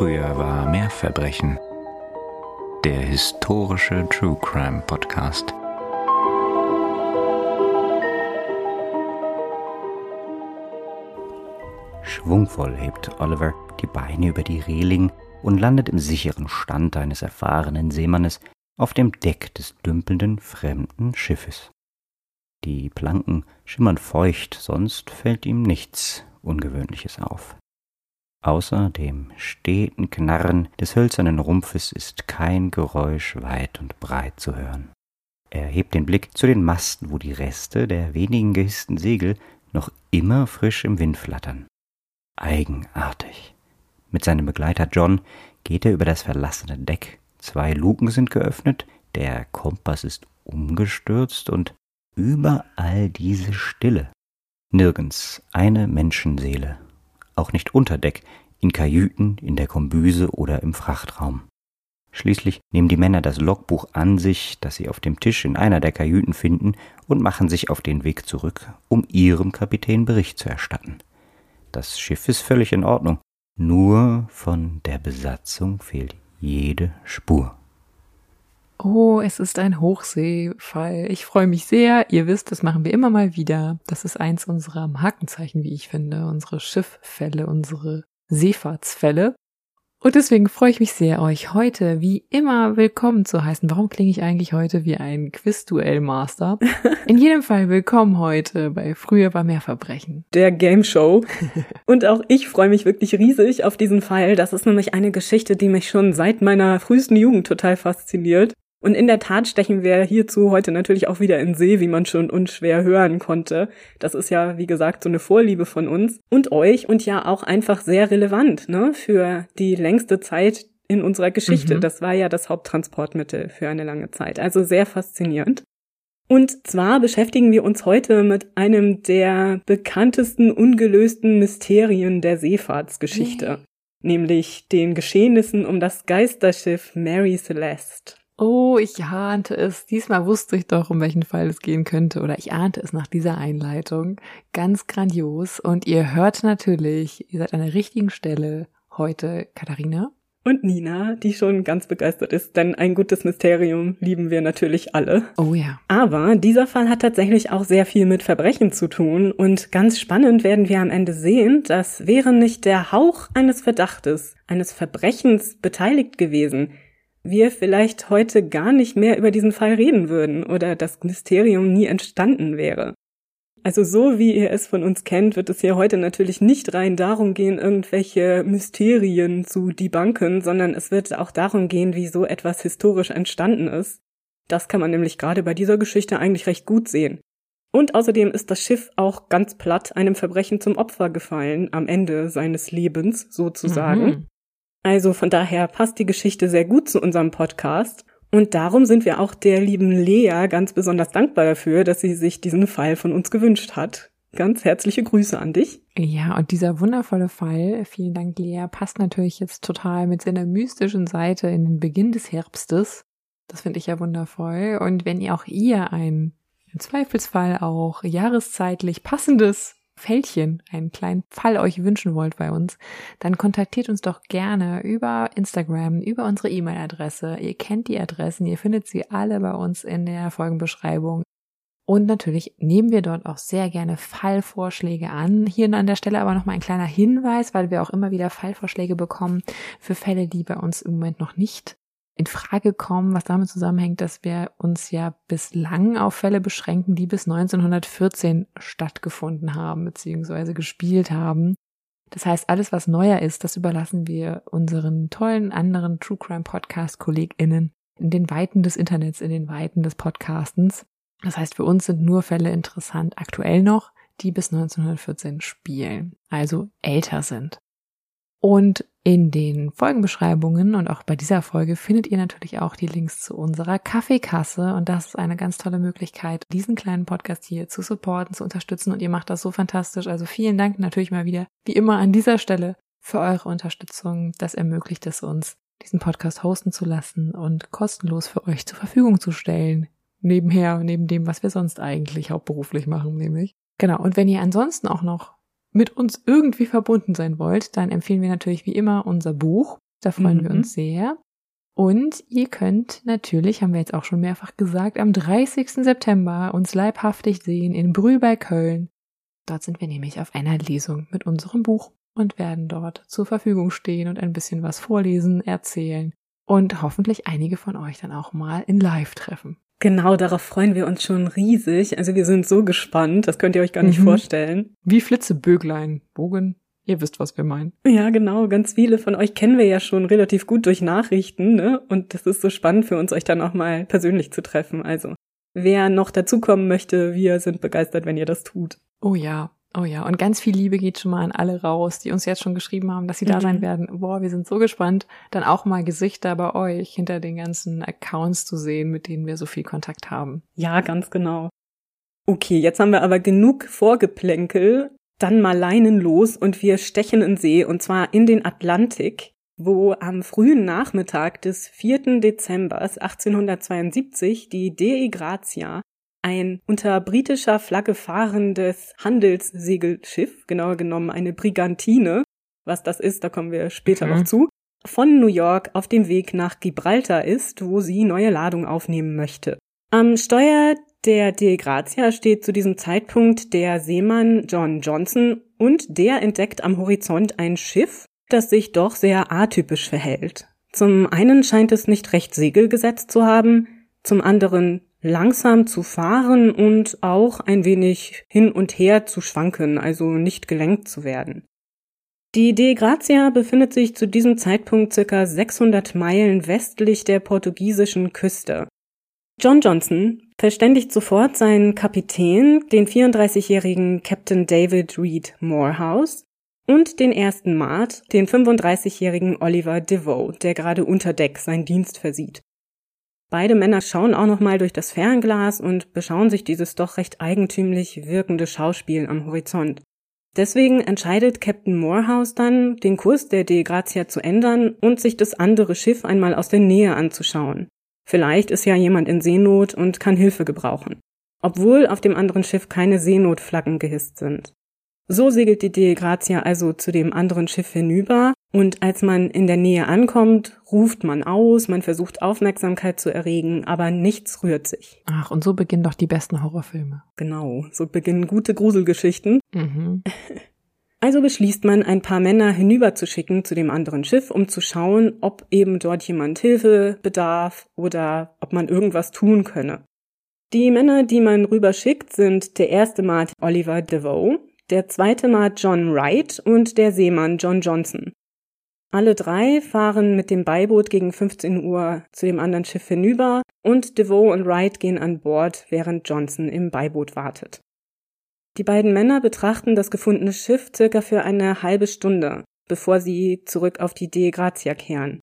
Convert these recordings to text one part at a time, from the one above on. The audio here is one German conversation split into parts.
Früher war mehr Verbrechen. Der historische True Crime Podcast. Schwungvoll hebt Oliver die Beine über die Reling und landet im sicheren Stand eines erfahrenen Seemannes auf dem Deck des dümpelnden fremden Schiffes. Die Planken schimmern feucht, sonst fällt ihm nichts Ungewöhnliches auf. Außer dem steten Knarren des hölzernen Rumpfes ist kein Geräusch weit und breit zu hören. Er hebt den Blick zu den Masten, wo die Reste der wenigen gehissten Segel noch immer frisch im Wind flattern. Eigenartig. Mit seinem Begleiter John geht er über das verlassene Deck. Zwei Luken sind geöffnet, der Kompass ist umgestürzt und überall diese Stille. Nirgends eine Menschenseele auch nicht unter Deck, in Kajüten, in der Kombüse oder im Frachtraum. Schließlich nehmen die Männer das Logbuch an sich, das sie auf dem Tisch in einer der Kajüten finden, und machen sich auf den Weg zurück, um ihrem Kapitän Bericht zu erstatten. Das Schiff ist völlig in Ordnung, nur von der Besatzung fehlt jede Spur. Oh, es ist ein Hochseefall. Ich freue mich sehr. Ihr wisst, das machen wir immer mal wieder. Das ist eins unserer Markenzeichen, wie ich finde. Unsere Schifffälle, unsere Seefahrtsfälle. Und deswegen freue ich mich sehr, euch heute wie immer willkommen zu heißen. Warum klinge ich eigentlich heute wie ein Quiz-Duell-Master? In jedem Fall willkommen heute bei Früher war mehr Verbrechen. Der Game Show. Und auch ich freue mich wirklich riesig auf diesen Fall. Das ist nämlich eine Geschichte, die mich schon seit meiner frühesten Jugend total fasziniert. Und in der Tat stechen wir hierzu heute natürlich auch wieder in See, wie man schon unschwer hören konnte. Das ist ja, wie gesagt, so eine Vorliebe von uns und euch und ja auch einfach sehr relevant, ne, für die längste Zeit in unserer Geschichte. Mhm. Das war ja das Haupttransportmittel für eine lange Zeit. Also sehr faszinierend. Und zwar beschäftigen wir uns heute mit einem der bekanntesten ungelösten Mysterien der Seefahrtsgeschichte, nee. nämlich den Geschehnissen um das Geisterschiff Mary Celeste. Oh, ich ahnte es. Diesmal wusste ich doch, um welchen Fall es gehen könnte. Oder ich ahnte es nach dieser Einleitung. Ganz grandios. Und ihr hört natürlich, ihr seid an der richtigen Stelle heute Katharina. Und Nina, die schon ganz begeistert ist, denn ein gutes Mysterium lieben wir natürlich alle. Oh ja. Aber dieser Fall hat tatsächlich auch sehr viel mit Verbrechen zu tun und ganz spannend werden wir am Ende sehen, dass wäre nicht der Hauch eines Verdachtes, eines Verbrechens beteiligt gewesen, wir vielleicht heute gar nicht mehr über diesen Fall reden würden oder das Mysterium nie entstanden wäre. Also so wie ihr es von uns kennt, wird es hier heute natürlich nicht rein darum gehen, irgendwelche Mysterien zu debunken, sondern es wird auch darum gehen, wie so etwas historisch entstanden ist. Das kann man nämlich gerade bei dieser Geschichte eigentlich recht gut sehen. Und außerdem ist das Schiff auch ganz platt einem Verbrechen zum Opfer gefallen, am Ende seines Lebens sozusagen. Mhm. Also von daher passt die Geschichte sehr gut zu unserem Podcast. Und darum sind wir auch der lieben Lea ganz besonders dankbar dafür, dass sie sich diesen Fall von uns gewünscht hat. Ganz herzliche Grüße an dich. Ja, und dieser wundervolle Fall, vielen Dank Lea, passt natürlich jetzt total mit seiner mystischen Seite in den Beginn des Herbstes. Das finde ich ja wundervoll. Und wenn ihr auch ihr ein im Zweifelsfall auch jahreszeitlich passendes Fältchen, einen kleinen Fall euch wünschen wollt bei uns, dann kontaktiert uns doch gerne über Instagram, über unsere E-Mail-Adresse. Ihr kennt die Adressen, ihr findet sie alle bei uns in der Folgenbeschreibung. Und natürlich nehmen wir dort auch sehr gerne Fallvorschläge an. Hier an der Stelle aber nochmal ein kleiner Hinweis, weil wir auch immer wieder Fallvorschläge bekommen für Fälle, die bei uns im Moment noch nicht in Frage kommen, was damit zusammenhängt, dass wir uns ja bislang auf Fälle beschränken, die bis 1914 stattgefunden haben bzw. gespielt haben. Das heißt, alles, was neuer ist, das überlassen wir unseren tollen anderen True Crime Podcast KollegInnen in den Weiten des Internets, in den Weiten des Podcastens. Das heißt, für uns sind nur Fälle interessant, aktuell noch, die bis 1914 spielen, also älter sind. Und in den Folgenbeschreibungen und auch bei dieser Folge findet ihr natürlich auch die Links zu unserer Kaffeekasse. Und das ist eine ganz tolle Möglichkeit, diesen kleinen Podcast hier zu supporten, zu unterstützen. Und ihr macht das so fantastisch. Also vielen Dank natürlich mal wieder, wie immer an dieser Stelle, für eure Unterstützung. Das ermöglicht es uns, diesen Podcast hosten zu lassen und kostenlos für euch zur Verfügung zu stellen. Nebenher, neben dem, was wir sonst eigentlich hauptberuflich machen, nämlich. Genau. Und wenn ihr ansonsten auch noch mit uns irgendwie verbunden sein wollt, dann empfehlen wir natürlich wie immer unser Buch. Da freuen Mhm. wir uns sehr. Und ihr könnt natürlich, haben wir jetzt auch schon mehrfach gesagt, am 30. September uns leibhaftig sehen in Brühl bei Köln. Dort sind wir nämlich auf einer Lesung mit unserem Buch und werden dort zur Verfügung stehen und ein bisschen was vorlesen, erzählen und hoffentlich einige von euch dann auch mal in Live treffen. Genau, darauf freuen wir uns schon riesig. Also wir sind so gespannt, das könnt ihr euch gar nicht Mhm. vorstellen. Wie Flitzeböglein, Bogen, ihr wisst, was wir meinen. Ja, genau. Ganz viele von euch kennen wir ja schon relativ gut durch Nachrichten, ne? Und das ist so spannend für uns, euch dann auch mal persönlich zu treffen. Also, wer noch dazukommen möchte, wir sind begeistert, wenn ihr das tut. Oh ja, oh ja. Und ganz viel Liebe geht schon mal an alle raus, die uns jetzt schon geschrieben haben, dass sie da Mhm. sein werden. Boah, wir sind so gespannt, dann auch mal Gesichter bei euch hinter den ganzen Accounts zu sehen, mit denen wir so viel Kontakt haben. Ja, ganz genau. Okay, jetzt haben wir aber genug Vorgeplänkel. Dann mal Leinen los und wir stechen in See und zwar in den Atlantik, wo am frühen Nachmittag des 4. Dezembers 1872 die Dei Grazia, ein unter britischer Flagge fahrendes Handelssegelschiff, genauer genommen eine Brigantine, was das ist, da kommen wir später Mhm. noch zu, von New York auf dem Weg nach Gibraltar ist, wo sie neue Ladung aufnehmen möchte. Am Steuer der Dei Grazia steht zu diesem Zeitpunkt der Seemann John Johnson und der entdeckt am Horizont ein Schiff, das sich doch sehr atypisch verhält. Zum einen scheint es nicht recht Segel gesetzt zu haben, zum anderen langsam zu fahren und auch ein wenig hin und her zu schwanken, also nicht gelenkt zu werden. Die Dei Grazia befindet sich zu diesem Zeitpunkt circa 600 Meilen westlich der portugiesischen Küste. John Johnson verständigt sofort seinen Kapitän, den 34-jährigen Captain David Reed Morehouse, und den ersten Mart, den 35-jährigen Oliver DeVoe, der gerade unter Deck seinen Dienst versieht. Beide Männer schauen auch nochmal durch das Fernglas und beschauen sich dieses doch recht eigentümlich wirkende Schauspiel am Horizont. Deswegen entscheidet Captain Morehouse dann, den Kurs der Dei Grazia zu ändern und sich das andere Schiff einmal aus der Nähe anzuschauen. Vielleicht ist ja jemand in Seenot und kann Hilfe gebrauchen. Obwohl auf dem anderen Schiff keine Seenotflaggen gehisst sind. So segelt die Dei Grazia also zu dem anderen Schiff hinüber und als man in der Nähe ankommt, ruft man aus, man versucht Aufmerksamkeit zu erregen, aber nichts rührt sich. Ach, und so beginnen doch die besten Horrorfilme. Genau, so beginnen gute Gruselgeschichten. Mhm. Also beschließt man, ein paar Männer hinüberzuschicken zu dem anderen Schiff, um zu schauen, ob eben dort jemand Hilfe bedarf oder ob man irgendwas tun könne. Die Männer, die man rüberschickt, sind der erste Mart Oliver DeVoe, der zweite Mart John Wright und der Seemann John Johnson. Alle drei fahren mit dem Beiboot gegen 15 Uhr zu dem anderen Schiff hinüber und DeVoe und Wright gehen an Bord, während Johnson im Beiboot wartet. Die beiden Männer betrachten das gefundene Schiff circa für eine halbe Stunde, bevor sie zurück auf die Dei Grazia kehren.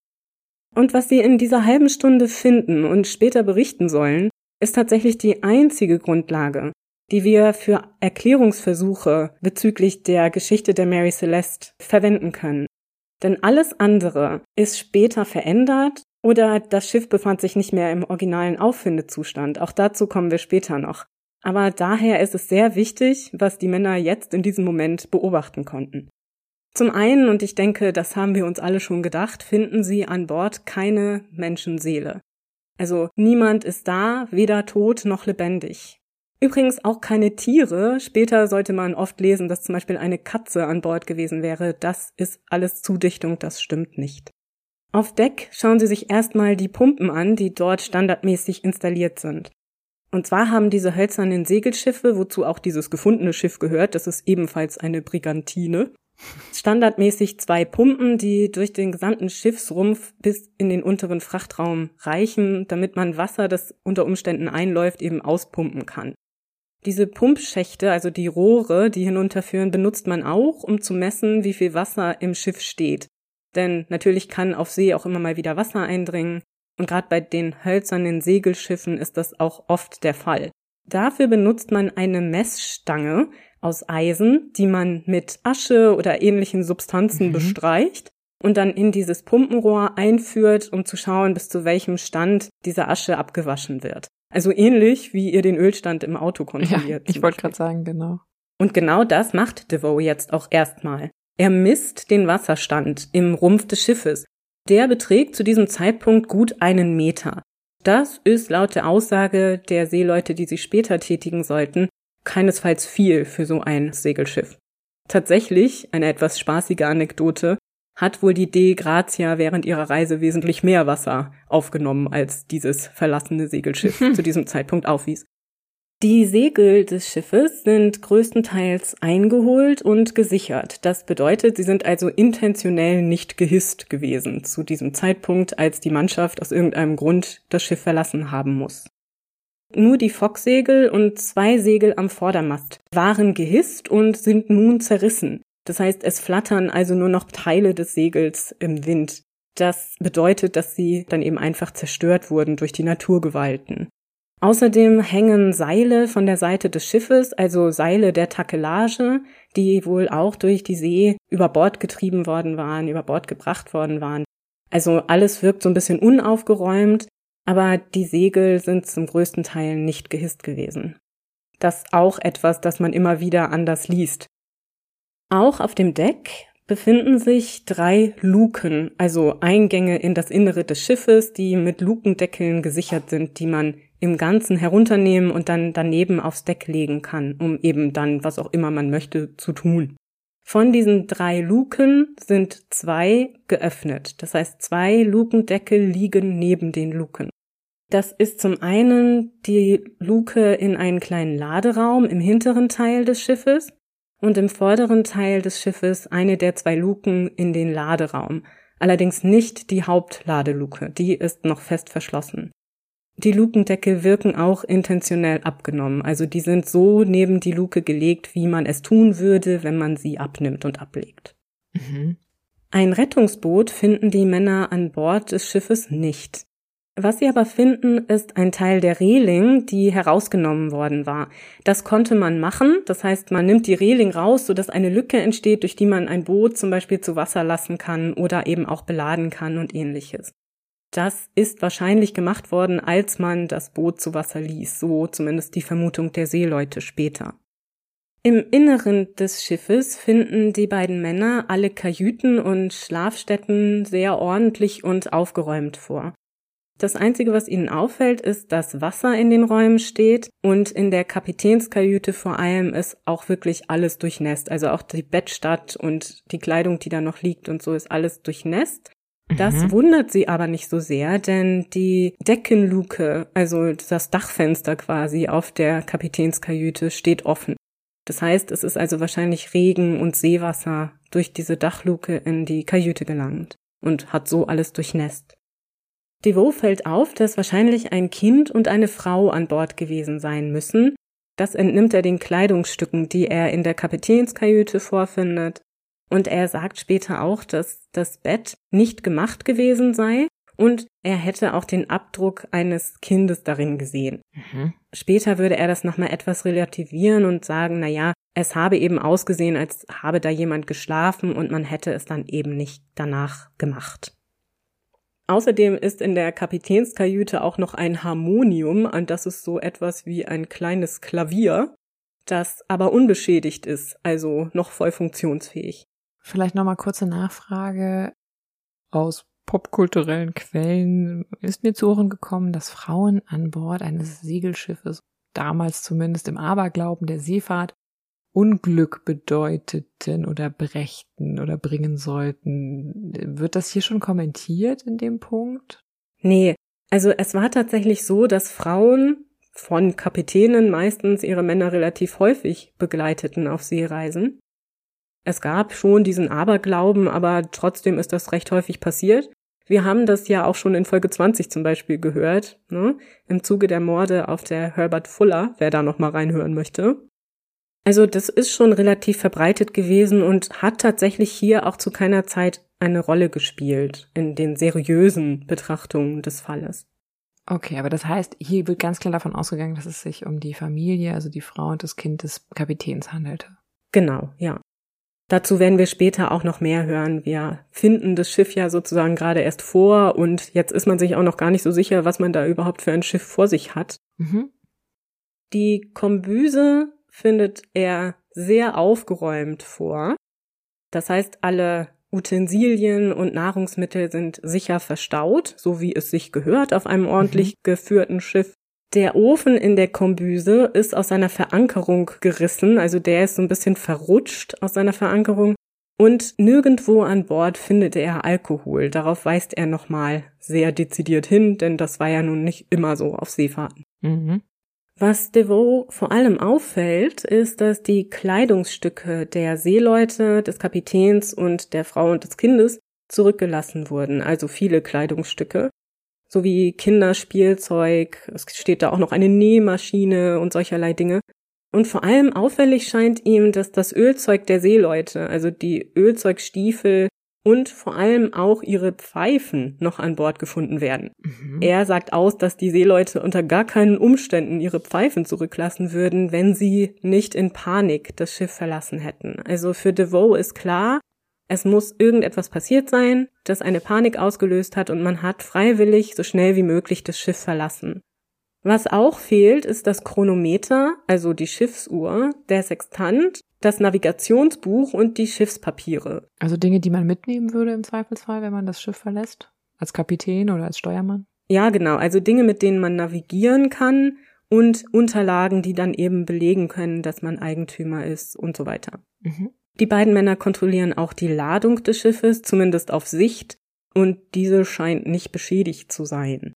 Und was sie in dieser halben Stunde finden und später berichten sollen, ist tatsächlich die einzige Grundlage, die wir für Erklärungsversuche bezüglich der Geschichte der Mary Celeste verwenden können. Denn alles andere ist später verändert oder das Schiff befand sich nicht mehr im originalen Auffindezustand. Auch dazu kommen wir später noch. Aber daher ist es sehr wichtig, was die Männer jetzt in diesem Moment beobachten konnten. Zum einen, und ich denke, das haben wir uns alle schon gedacht, finden sie an Bord keine Menschenseele. Also niemand ist da, weder tot noch lebendig. Übrigens auch keine Tiere. Später sollte man oft lesen, dass zum Beispiel eine Katze an Bord gewesen wäre. Das ist alles Zudichtung, das stimmt nicht. Auf Deck schauen Sie sich erstmal die Pumpen an, die dort standardmäßig installiert sind. Und zwar haben diese hölzernen Segelschiffe, wozu auch dieses gefundene Schiff gehört, das ist ebenfalls eine Brigantine, standardmäßig zwei Pumpen, die durch den gesamten Schiffsrumpf bis in den unteren Frachtraum reichen, damit man Wasser, das unter Umständen einläuft, eben auspumpen kann. Diese Pumpschächte, also die Rohre, die hinunterführen, benutzt man auch, um zu messen, wie viel Wasser im Schiff steht. Denn natürlich kann auf See auch immer mal wieder Wasser eindringen. Und gerade bei den hölzernen Segelschiffen ist das auch oft der Fall. Dafür benutzt man eine Messstange aus Eisen, die man mit Asche oder ähnlichen Substanzen Mhm. bestreicht und dann in dieses Pumpenrohr einführt, um zu schauen, bis zu welchem Stand diese Asche abgewaschen wird. Also ähnlich wie ihr den Ölstand im Auto Ja, kontrolliert. ich zum wollte gerade sagen, genau. Und genau das macht DeVoe jetzt auch erstmal. Er misst den Wasserstand im Rumpf des Schiffes. Der beträgt zu diesem Zeitpunkt gut einen Meter. Das ist laut der Aussage der Seeleute, die sich später tätigen sollten, keinesfalls viel für so ein Segelschiff. Tatsächlich, eine etwas spaßige Anekdote, hat wohl die De Grazia während ihrer Reise wesentlich mehr Wasser aufgenommen, als dieses verlassene Segelschiff zu diesem Zeitpunkt aufwies. Die Segel des Schiffes sind größtenteils eingeholt und gesichert. Das bedeutet, sie sind also intentionell nicht gehisst gewesen zu diesem Zeitpunkt, als die Mannschaft aus irgendeinem Grund das Schiff verlassen haben muss. Nur die Focksegel und zwei Segel am Vordermast waren gehisst und sind nun zerrissen. Das heißt, es flattern also nur noch Teile des Segels im Wind. Das bedeutet, dass sie dann eben einfach zerstört wurden durch die Naturgewalten. Außerdem hängen Seile von der Seite des Schiffes, also Seile der Takelage, die wohl auch durch die See über Bord getrieben worden waren, über Bord gebracht worden waren. Also alles wirkt so ein bisschen unaufgeräumt, aber die Segel sind zum größten Teil nicht gehisst gewesen. Das auch etwas, das man immer wieder anders liest. Auch auf dem Deck befinden sich drei Luken, also Eingänge in das Innere des Schiffes, die mit Lukendeckeln gesichert sind, die man im Ganzen herunternehmen und dann daneben aufs Deck legen kann, um eben dann, was auch immer man möchte, zu tun. Von diesen drei Luken sind zwei geöffnet. Das heißt, zwei Lukendeckel liegen neben den Luken. Das ist zum einen die Luke in einen kleinen Laderaum im hinteren Teil des Schiffes und im vorderen Teil des Schiffes eine der zwei Luken in den Laderaum. Allerdings nicht die Hauptladeluke, die ist noch fest verschlossen. Die Lukendeckel wirken auch intentionell abgenommen, also die sind so neben die Luke gelegt, wie man es tun würde, wenn man sie abnimmt und ablegt. Mhm. Ein Rettungsboot finden die Männer an Bord des Schiffes nicht. Was sie aber finden, ist ein Teil der Reling, die herausgenommen worden war. Das konnte man machen. Das heißt, man nimmt die Reling raus, sodass eine Lücke entsteht, durch die man ein Boot zum Beispiel zu Wasser lassen kann oder eben auch beladen kann und ähnliches. Das ist wahrscheinlich gemacht worden, als man das Boot zu Wasser ließ, so zumindest die Vermutung der Seeleute später. Im Inneren des Schiffes finden die beiden Männer alle Kajüten und Schlafstätten sehr ordentlich und aufgeräumt vor. Das Einzige, was ihnen auffällt, ist, dass Wasser in den Räumen steht und in der Kapitänskajüte vor allem ist auch wirklich alles durchnässt. Also auch die Bettstatt und die Kleidung, die da noch liegt und so ist alles durchnässt. Das mhm. wundert sie aber nicht so sehr, denn die Deckenluke, also das Dachfenster quasi auf der Kapitänskajüte steht offen. Das heißt, es ist also wahrscheinlich Regen und Seewasser durch diese Dachluke in die Kajüte gelangt und hat so alles durchnässt. Devaux fällt auf, dass wahrscheinlich ein Kind und eine Frau an Bord gewesen sein müssen. Das entnimmt er den Kleidungsstücken, die er in der Kapitänskajüte vorfindet. Und er sagt später auch, dass das Bett nicht gemacht gewesen sei und er hätte auch den Abdruck eines Kindes darin gesehen. Mhm. Später würde er das nochmal etwas relativieren und sagen, na ja, es habe eben ausgesehen, als habe da jemand geschlafen und man hätte es dann eben nicht danach gemacht. Außerdem ist in der Kapitänskajüte auch noch ein Harmonium, und das ist so etwas wie ein kleines Klavier, das aber unbeschädigt ist, also noch voll funktionsfähig. Vielleicht nochmal kurze Nachfrage. Aus popkulturellen Quellen ist mir zu Ohren gekommen, dass Frauen an Bord eines Segelschiffes, damals zumindest im Aberglauben der Seefahrt, Unglück bedeuteten oder brächten oder bringen sollten. Wird das hier schon kommentiert in dem Punkt? Nee, also es war tatsächlich so, dass Frauen von Kapitänen meistens ihre Männer relativ häufig begleiteten auf Seereisen. Es gab schon diesen Aberglauben, aber trotzdem ist das recht häufig passiert. Wir haben das ja auch schon in Folge 20 zum Beispiel gehört, ne? im Zuge der Morde auf der Herbert Fuller, wer da noch mal reinhören möchte. Also das ist schon relativ verbreitet gewesen und hat tatsächlich hier auch zu keiner Zeit eine Rolle gespielt in den seriösen Betrachtungen des Falles. Okay, aber das heißt, hier wird ganz klar davon ausgegangen, dass es sich um die Familie, also die Frau und das Kind des Kapitäns handelte. Genau, ja. Dazu werden wir später auch noch mehr hören. Wir finden das Schiff ja sozusagen gerade erst vor und jetzt ist man sich auch noch gar nicht so sicher, was man da überhaupt für ein Schiff vor sich hat. Mhm. Die Kombüse findet er sehr aufgeräumt vor. Das heißt, alle Utensilien und Nahrungsmittel sind sicher verstaut, so wie es sich gehört auf einem ordentlich mhm. geführten Schiff. Der Ofen in der Kombüse ist aus seiner Verankerung gerissen, also der ist so ein bisschen verrutscht aus seiner Verankerung. Und nirgendwo an Bord findet er Alkohol. Darauf weist er nochmal sehr dezidiert hin, denn das war ja nun nicht immer so auf Seefahrten. Mhm. Was DeVoe vor allem auffällt, ist, dass die Kleidungsstücke der Seeleute, des Kapitäns und der Frau und des Kindes zurückgelassen wurden, also viele Kleidungsstücke, sowie Kinderspielzeug, es steht da auch noch eine Nähmaschine und solcherlei Dinge. Und vor allem auffällig scheint ihm, dass das Ölzeug der Seeleute, also die Ölzeugstiefel, und vor allem auch ihre Pfeifen noch an Bord gefunden werden. Mhm. Er sagt aus, dass die Seeleute unter gar keinen Umständen ihre Pfeifen zurücklassen würden, wenn sie nicht in Panik das Schiff verlassen hätten. Also für DeVoe ist klar, es muss irgendetwas passiert sein, das eine Panik ausgelöst hat und man hat freiwillig so schnell wie möglich das Schiff verlassen. Was auch fehlt, ist das Chronometer, also die Schiffsuhr, der Sextant das Navigationsbuch und die Schiffspapiere. Also Dinge, die man mitnehmen würde im Zweifelsfall, wenn man das Schiff verlässt? Als Kapitän oder als Steuermann? Ja, genau. Also Dinge, mit denen man navigieren kann und Unterlagen, die dann eben belegen können, dass man Eigentümer ist und so weiter. Mhm. Die beiden Männer kontrollieren auch die Ladung des Schiffes, zumindest auf Sicht, und diese scheint nicht beschädigt zu sein.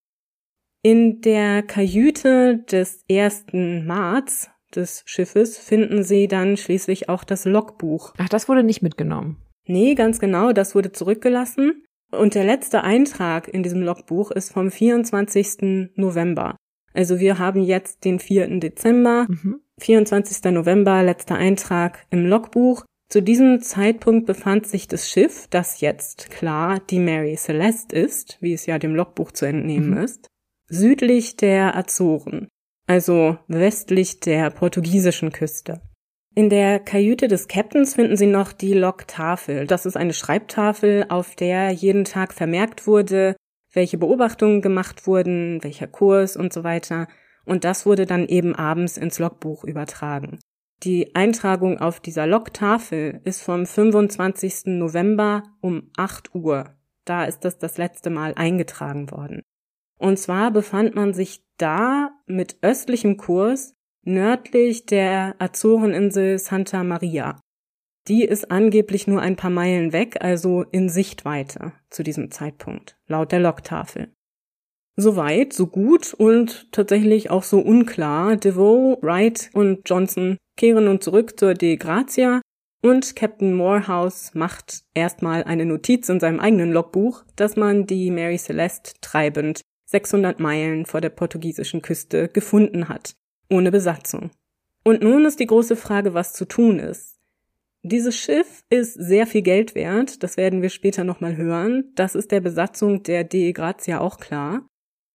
In der Kajüte des ersten Marts des Schiffes finden sie dann schließlich auch das Logbuch. Ach, das wurde nicht mitgenommen. Nee, ganz genau, das wurde zurückgelassen. Und der letzte Eintrag in diesem Logbuch ist vom 24. November. Also wir haben jetzt den 4. Dezember, mhm. 24. November, letzter Eintrag im Logbuch. Zu diesem Zeitpunkt befand sich das Schiff, das jetzt klar die Mary Celeste ist, wie es ja dem Logbuch zu entnehmen mhm. ist, südlich der Azoren also westlich der portugiesischen Küste. In der Kajüte des Captains finden Sie noch die Logtafel. Das ist eine Schreibtafel, auf der jeden Tag vermerkt wurde, welche Beobachtungen gemacht wurden, welcher Kurs und so weiter. Und das wurde dann eben abends ins Logbuch übertragen. Die Eintragung auf dieser Logtafel ist vom 25. November um 8 Uhr. Da ist das das letzte Mal eingetragen worden. Und zwar befand man sich da mit östlichem Kurs nördlich der Azoreninsel Santa Maria. Die ist angeblich nur ein paar Meilen weg, also in Sichtweite zu diesem Zeitpunkt, laut der Logtafel. Soweit, so gut und tatsächlich auch so unklar. DeVoe, Wright und Johnson kehren nun zurück zur De Grazia und Captain Morehouse macht erstmal eine Notiz in seinem eigenen Logbuch, dass man die Mary Celeste treibend 600 Meilen vor der portugiesischen Küste gefunden hat, ohne Besatzung. Und nun ist die große Frage, was zu tun ist. Dieses Schiff ist sehr viel Geld wert, das werden wir später nochmal hören. Das ist der Besatzung der De Grazia auch klar.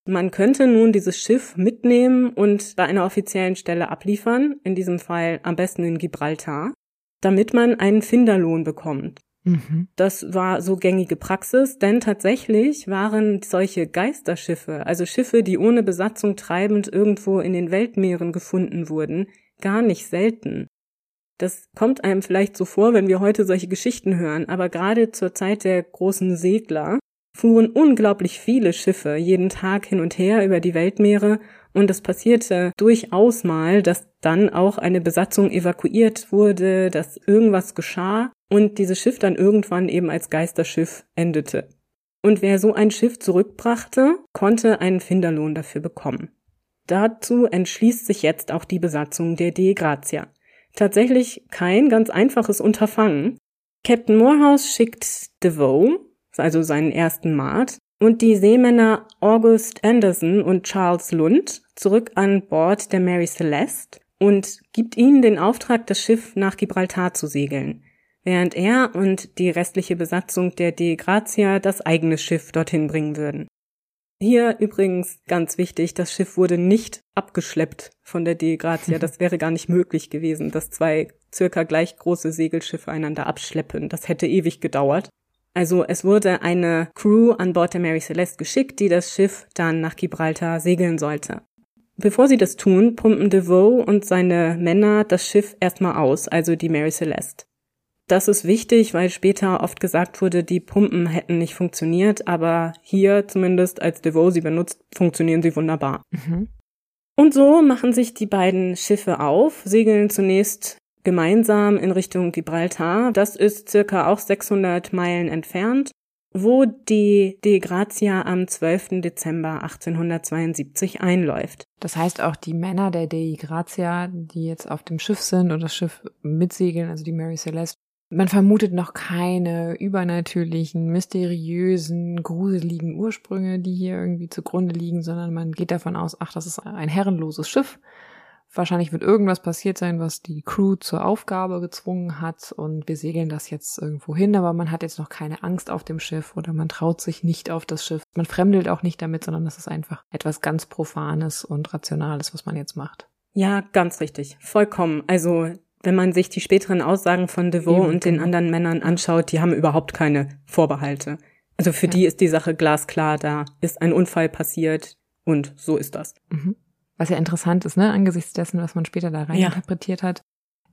Man könnte nun dieses Schiff mitnehmen und bei einer offiziellen Stelle abliefern, in diesem Fall am besten in Gibraltar, damit man einen Finderlohn bekommt. Mhm. Das war so gängige Praxis, denn tatsächlich waren solche Geisterschiffe, also Schiffe, die ohne Besatzung treibend irgendwo in den Weltmeeren gefunden wurden, gar nicht selten. Das kommt einem vielleicht so vor, wenn wir heute solche Geschichten hören, aber gerade zur Zeit der großen Segler fuhren unglaublich viele Schiffe jeden Tag hin und her über die Weltmeere und es passierte durchaus mal, dass dann auch eine Besatzung evakuiert wurde, dass irgendwas geschah und dieses Schiff dann irgendwann eben als Geisterschiff endete. Und wer so ein Schiff zurückbrachte, konnte einen Finderlohn dafür bekommen. Dazu entschließt sich jetzt auch die Besatzung der De Grazia. Tatsächlich kein ganz einfaches Unterfangen. Captain Morehouse schickt DeVoe, also seinen ersten Mart, und die Seemänner August Anderson und Charles Lund zurück an Bord der Mary Celeste und gibt ihnen den Auftrag, das Schiff nach Gibraltar zu segeln, während er und die restliche Besatzung der De Grazia das eigene Schiff dorthin bringen würden. Hier übrigens ganz wichtig, das Schiff wurde nicht abgeschleppt von der De Grazia. Das wäre gar nicht möglich gewesen, dass zwei circa gleich große Segelschiffe einander abschleppen. Das hätte ewig gedauert. Also es wurde eine Crew an Bord der Mary Celeste geschickt, die das Schiff dann nach Gibraltar segeln sollte. Bevor sie das tun, pumpen DeVoe und seine Männer das Schiff erstmal aus, also die Mary Celeste. Das ist wichtig, weil später oft gesagt wurde, die Pumpen hätten nicht funktioniert, aber hier zumindest als DeVoe sie benutzt, funktionieren sie wunderbar. Mhm. Und so machen sich die beiden Schiffe auf, segeln zunächst gemeinsam in Richtung Gibraltar. Das ist circa auch 600 Meilen entfernt, wo die De Grazia am 12. Dezember 1872 einläuft. Das heißt auch die Männer der De Grazia, die jetzt auf dem Schiff sind und das Schiff mitsegeln, also die Mary Celeste, man vermutet noch keine übernatürlichen, mysteriösen, gruseligen Ursprünge, die hier irgendwie zugrunde liegen, sondern man geht davon aus, ach, das ist ein herrenloses Schiff. Wahrscheinlich wird irgendwas passiert sein, was die Crew zur Aufgabe gezwungen hat und wir segeln das jetzt irgendwo hin, aber man hat jetzt noch keine Angst auf dem Schiff oder man traut sich nicht auf das Schiff. Man fremdelt auch nicht damit, sondern das ist einfach etwas ganz Profanes und Rationales, was man jetzt macht. Ja, ganz richtig. Vollkommen. Also wenn man sich die späteren Aussagen von DeVoe Eben, und den genau. anderen Männern anschaut, die haben überhaupt keine Vorbehalte. Also für ja. die ist die Sache glasklar, da ist ein Unfall passiert und so ist das. Mhm. Was ja interessant ist, ne, angesichts dessen, was man später da rein ja. interpretiert hat,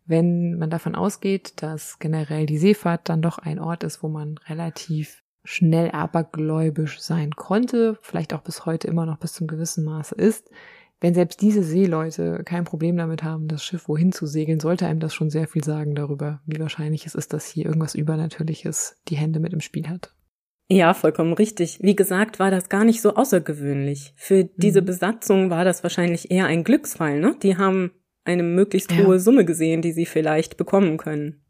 wenn man davon ausgeht, dass generell die Seefahrt dann doch ein Ort ist, wo man relativ schnell abergläubisch sein konnte, vielleicht auch bis heute immer noch bis zum gewissen Maße ist, wenn selbst diese Seeleute kein Problem damit haben, das Schiff wohin zu segeln, sollte einem das schon sehr viel sagen darüber, wie wahrscheinlich es ist, dass hier irgendwas Übernatürliches die Hände mit im Spiel hat. Ja, vollkommen richtig. Wie gesagt, war das gar nicht so außergewöhnlich. Für diese mhm. Besatzung war das wahrscheinlich eher ein Glücksfall, ne? Die haben eine möglichst hohe ja. Summe gesehen, die sie vielleicht bekommen können.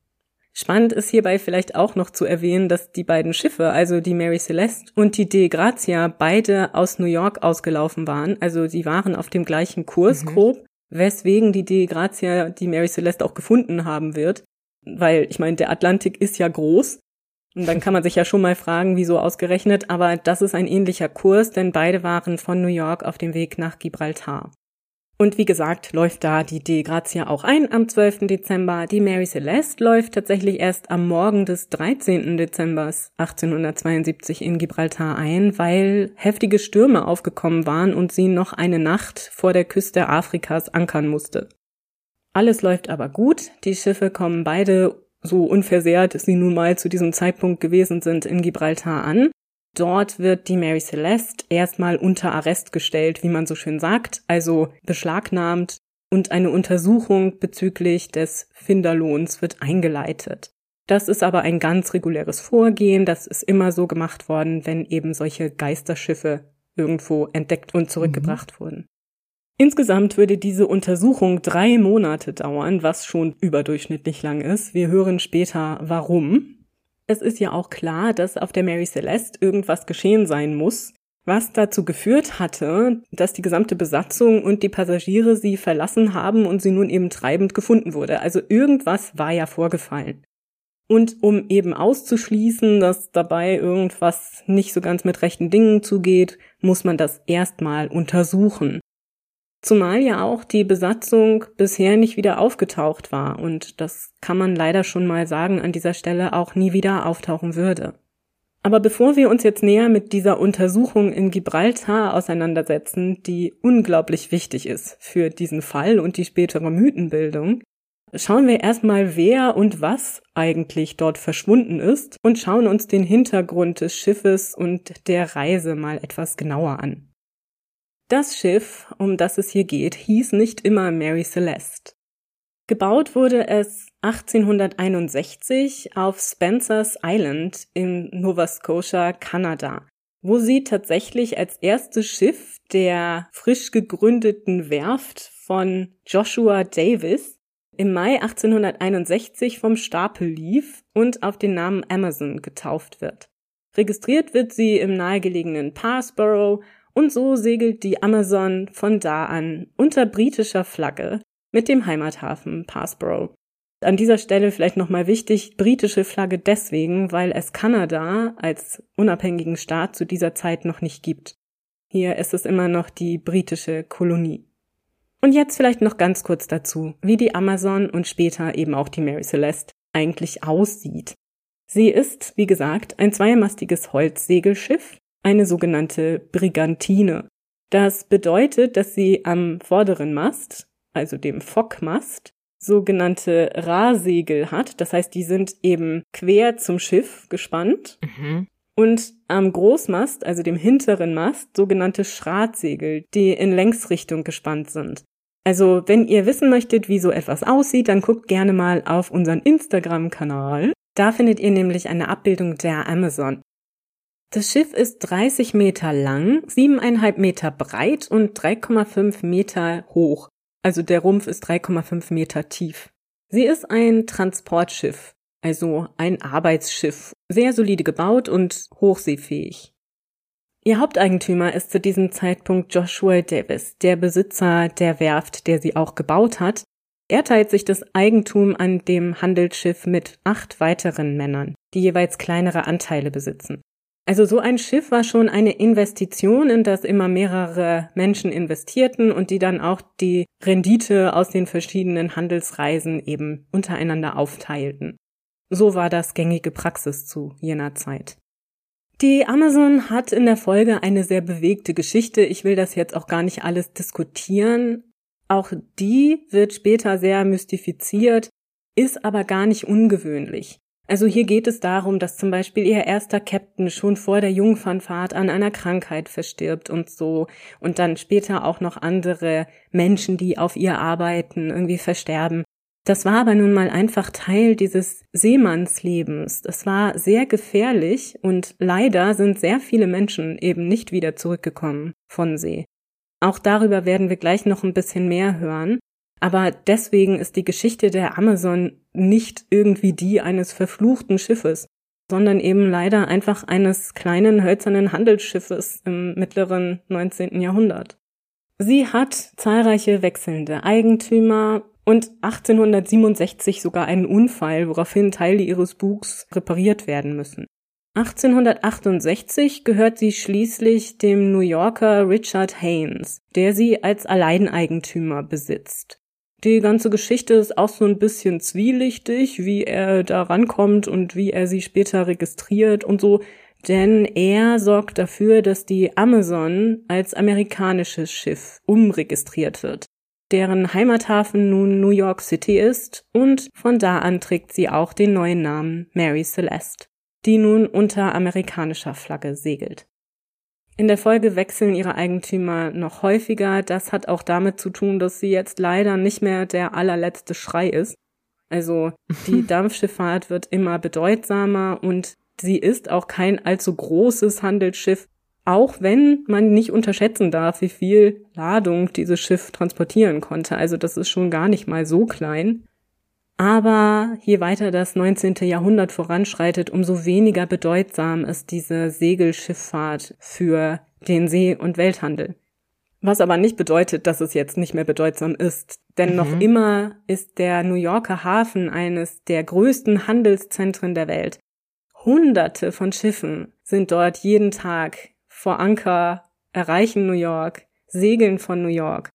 Spannend ist hierbei vielleicht auch noch zu erwähnen, dass die beiden Schiffe, also die Mary Celeste und die De Grazia, beide aus New York ausgelaufen waren. Also sie waren auf dem gleichen Kurs mhm. grob, weswegen die De Grazia die Mary Celeste auch gefunden haben wird. Weil, ich meine, der Atlantik ist ja groß. Und dann kann man sich ja schon mal fragen, wieso ausgerechnet, aber das ist ein ähnlicher Kurs, denn beide waren von New York auf dem Weg nach Gibraltar. Und wie gesagt, läuft da die De Grazia auch ein am 12. Dezember. Die Mary Celeste läuft tatsächlich erst am Morgen des 13. Dezember 1872 in Gibraltar ein, weil heftige Stürme aufgekommen waren und sie noch eine Nacht vor der Küste Afrikas ankern musste. Alles läuft aber gut. Die Schiffe kommen beide so unversehrt sie nun mal zu diesem Zeitpunkt gewesen sind in Gibraltar an. Dort wird die Mary Celeste erstmal unter Arrest gestellt, wie man so schön sagt, also beschlagnahmt und eine Untersuchung bezüglich des Finderlohns wird eingeleitet. Das ist aber ein ganz reguläres Vorgehen, das ist immer so gemacht worden, wenn eben solche Geisterschiffe irgendwo entdeckt und zurückgebracht mhm. wurden. Insgesamt würde diese Untersuchung drei Monate dauern, was schon überdurchschnittlich lang ist. Wir hören später warum. Es ist ja auch klar, dass auf der Mary Celeste irgendwas geschehen sein muss, was dazu geführt hatte, dass die gesamte Besatzung und die Passagiere sie verlassen haben und sie nun eben treibend gefunden wurde. Also irgendwas war ja vorgefallen. Und um eben auszuschließen, dass dabei irgendwas nicht so ganz mit rechten Dingen zugeht, muss man das erstmal untersuchen. Zumal ja auch die Besatzung bisher nicht wieder aufgetaucht war und das kann man leider schon mal sagen an dieser Stelle auch nie wieder auftauchen würde. Aber bevor wir uns jetzt näher mit dieser Untersuchung in Gibraltar auseinandersetzen, die unglaublich wichtig ist für diesen Fall und die spätere Mythenbildung, schauen wir erstmal, wer und was eigentlich dort verschwunden ist und schauen uns den Hintergrund des Schiffes und der Reise mal etwas genauer an. Das Schiff, um das es hier geht, hieß nicht immer Mary Celeste. Gebaut wurde es 1861 auf Spencer's Island in Nova Scotia, Kanada, wo sie tatsächlich als erstes Schiff der frisch gegründeten Werft von Joshua Davis im Mai 1861 vom Stapel lief und auf den Namen Amazon getauft wird. Registriert wird sie im nahegelegenen Parsborough und so segelt die Amazon von da an unter britischer Flagge mit dem Heimathafen Passborough. An dieser Stelle vielleicht nochmal wichtig, britische Flagge deswegen, weil es Kanada als unabhängigen Staat zu dieser Zeit noch nicht gibt. Hier ist es immer noch die britische Kolonie. Und jetzt vielleicht noch ganz kurz dazu, wie die Amazon und später eben auch die Mary Celeste eigentlich aussieht. Sie ist, wie gesagt, ein zweimastiges Holzsegelschiff eine sogenannte Brigantine. Das bedeutet, dass sie am vorderen Mast, also dem Fockmast, sogenannte Rahsegel hat. Das heißt, die sind eben quer zum Schiff gespannt. Mhm. Und am Großmast, also dem hinteren Mast, sogenannte Schratsegel, die in Längsrichtung gespannt sind. Also, wenn ihr wissen möchtet, wie so etwas aussieht, dann guckt gerne mal auf unseren Instagram-Kanal. Da findet ihr nämlich eine Abbildung der Amazon. Das Schiff ist 30 Meter lang, 7,5 Meter breit und 3,5 Meter hoch. Also der Rumpf ist 3,5 Meter tief. Sie ist ein Transportschiff, also ein Arbeitsschiff, sehr solide gebaut und hochseefähig. Ihr Haupteigentümer ist zu diesem Zeitpunkt Joshua Davis, der Besitzer der Werft, der sie auch gebaut hat. Er teilt sich das Eigentum an dem Handelsschiff mit acht weiteren Männern, die jeweils kleinere Anteile besitzen. Also so ein Schiff war schon eine Investition, in das immer mehrere Menschen investierten und die dann auch die Rendite aus den verschiedenen Handelsreisen eben untereinander aufteilten. So war das gängige Praxis zu jener Zeit. Die Amazon hat in der Folge eine sehr bewegte Geschichte. Ich will das jetzt auch gar nicht alles diskutieren. Auch die wird später sehr mystifiziert, ist aber gar nicht ungewöhnlich. Also hier geht es darum, dass zum Beispiel ihr erster Captain schon vor der Jungfernfahrt an einer Krankheit verstirbt und so und dann später auch noch andere Menschen, die auf ihr arbeiten, irgendwie versterben. Das war aber nun mal einfach Teil dieses Seemannslebens. Das war sehr gefährlich und leider sind sehr viele Menschen eben nicht wieder zurückgekommen von See. Auch darüber werden wir gleich noch ein bisschen mehr hören. Aber deswegen ist die Geschichte der Amazon nicht irgendwie die eines verfluchten Schiffes, sondern eben leider einfach eines kleinen hölzernen Handelsschiffes im mittleren 19. Jahrhundert. Sie hat zahlreiche wechselnde Eigentümer und 1867 sogar einen Unfall, woraufhin Teile ihres Bugs repariert werden müssen. 1868 gehört sie schließlich dem New Yorker Richard Haynes, der sie als Alleineigentümer besitzt. Die ganze Geschichte ist auch so ein bisschen zwielichtig, wie er da rankommt und wie er sie später registriert und so, denn er sorgt dafür, dass die Amazon als amerikanisches Schiff umregistriert wird deren Heimathafen nun New York City ist und von da an trägt sie auch den neuen Namen Mary Celeste, die nun unter amerikanischer Flagge segelt. In der Folge wechseln ihre Eigentümer noch häufiger. Das hat auch damit zu tun, dass sie jetzt leider nicht mehr der allerletzte Schrei ist. Also die Dampfschifffahrt wird immer bedeutsamer und sie ist auch kein allzu großes Handelsschiff, auch wenn man nicht unterschätzen darf, wie viel Ladung dieses Schiff transportieren konnte. Also das ist schon gar nicht mal so klein. Aber je weiter das 19. Jahrhundert voranschreitet, umso weniger bedeutsam ist diese Segelschifffahrt für den See- und Welthandel. Was aber nicht bedeutet, dass es jetzt nicht mehr bedeutsam ist. Denn mhm. noch immer ist der New Yorker Hafen eines der größten Handelszentren der Welt. Hunderte von Schiffen sind dort jeden Tag vor Anker, erreichen New York, segeln von New York.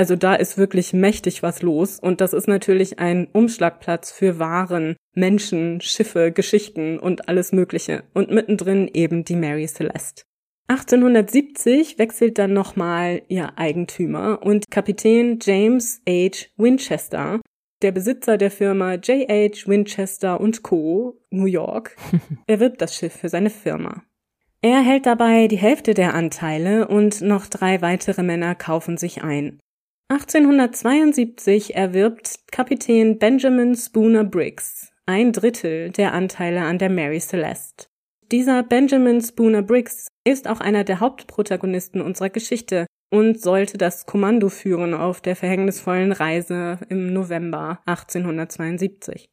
Also da ist wirklich mächtig was los und das ist natürlich ein Umschlagplatz für Waren, Menschen, Schiffe, Geschichten und alles Mögliche und mittendrin eben die Mary Celeste. 1870 wechselt dann nochmal ihr Eigentümer und Kapitän James H. Winchester, der Besitzer der Firma J.H. Winchester Co. New York, erwirbt das Schiff für seine Firma. Er hält dabei die Hälfte der Anteile und noch drei weitere Männer kaufen sich ein. 1872 erwirbt Kapitän Benjamin Spooner Briggs ein Drittel der Anteile an der Mary Celeste. Dieser Benjamin Spooner Briggs ist auch einer der Hauptprotagonisten unserer Geschichte und sollte das Kommando führen auf der verhängnisvollen Reise im November 1872.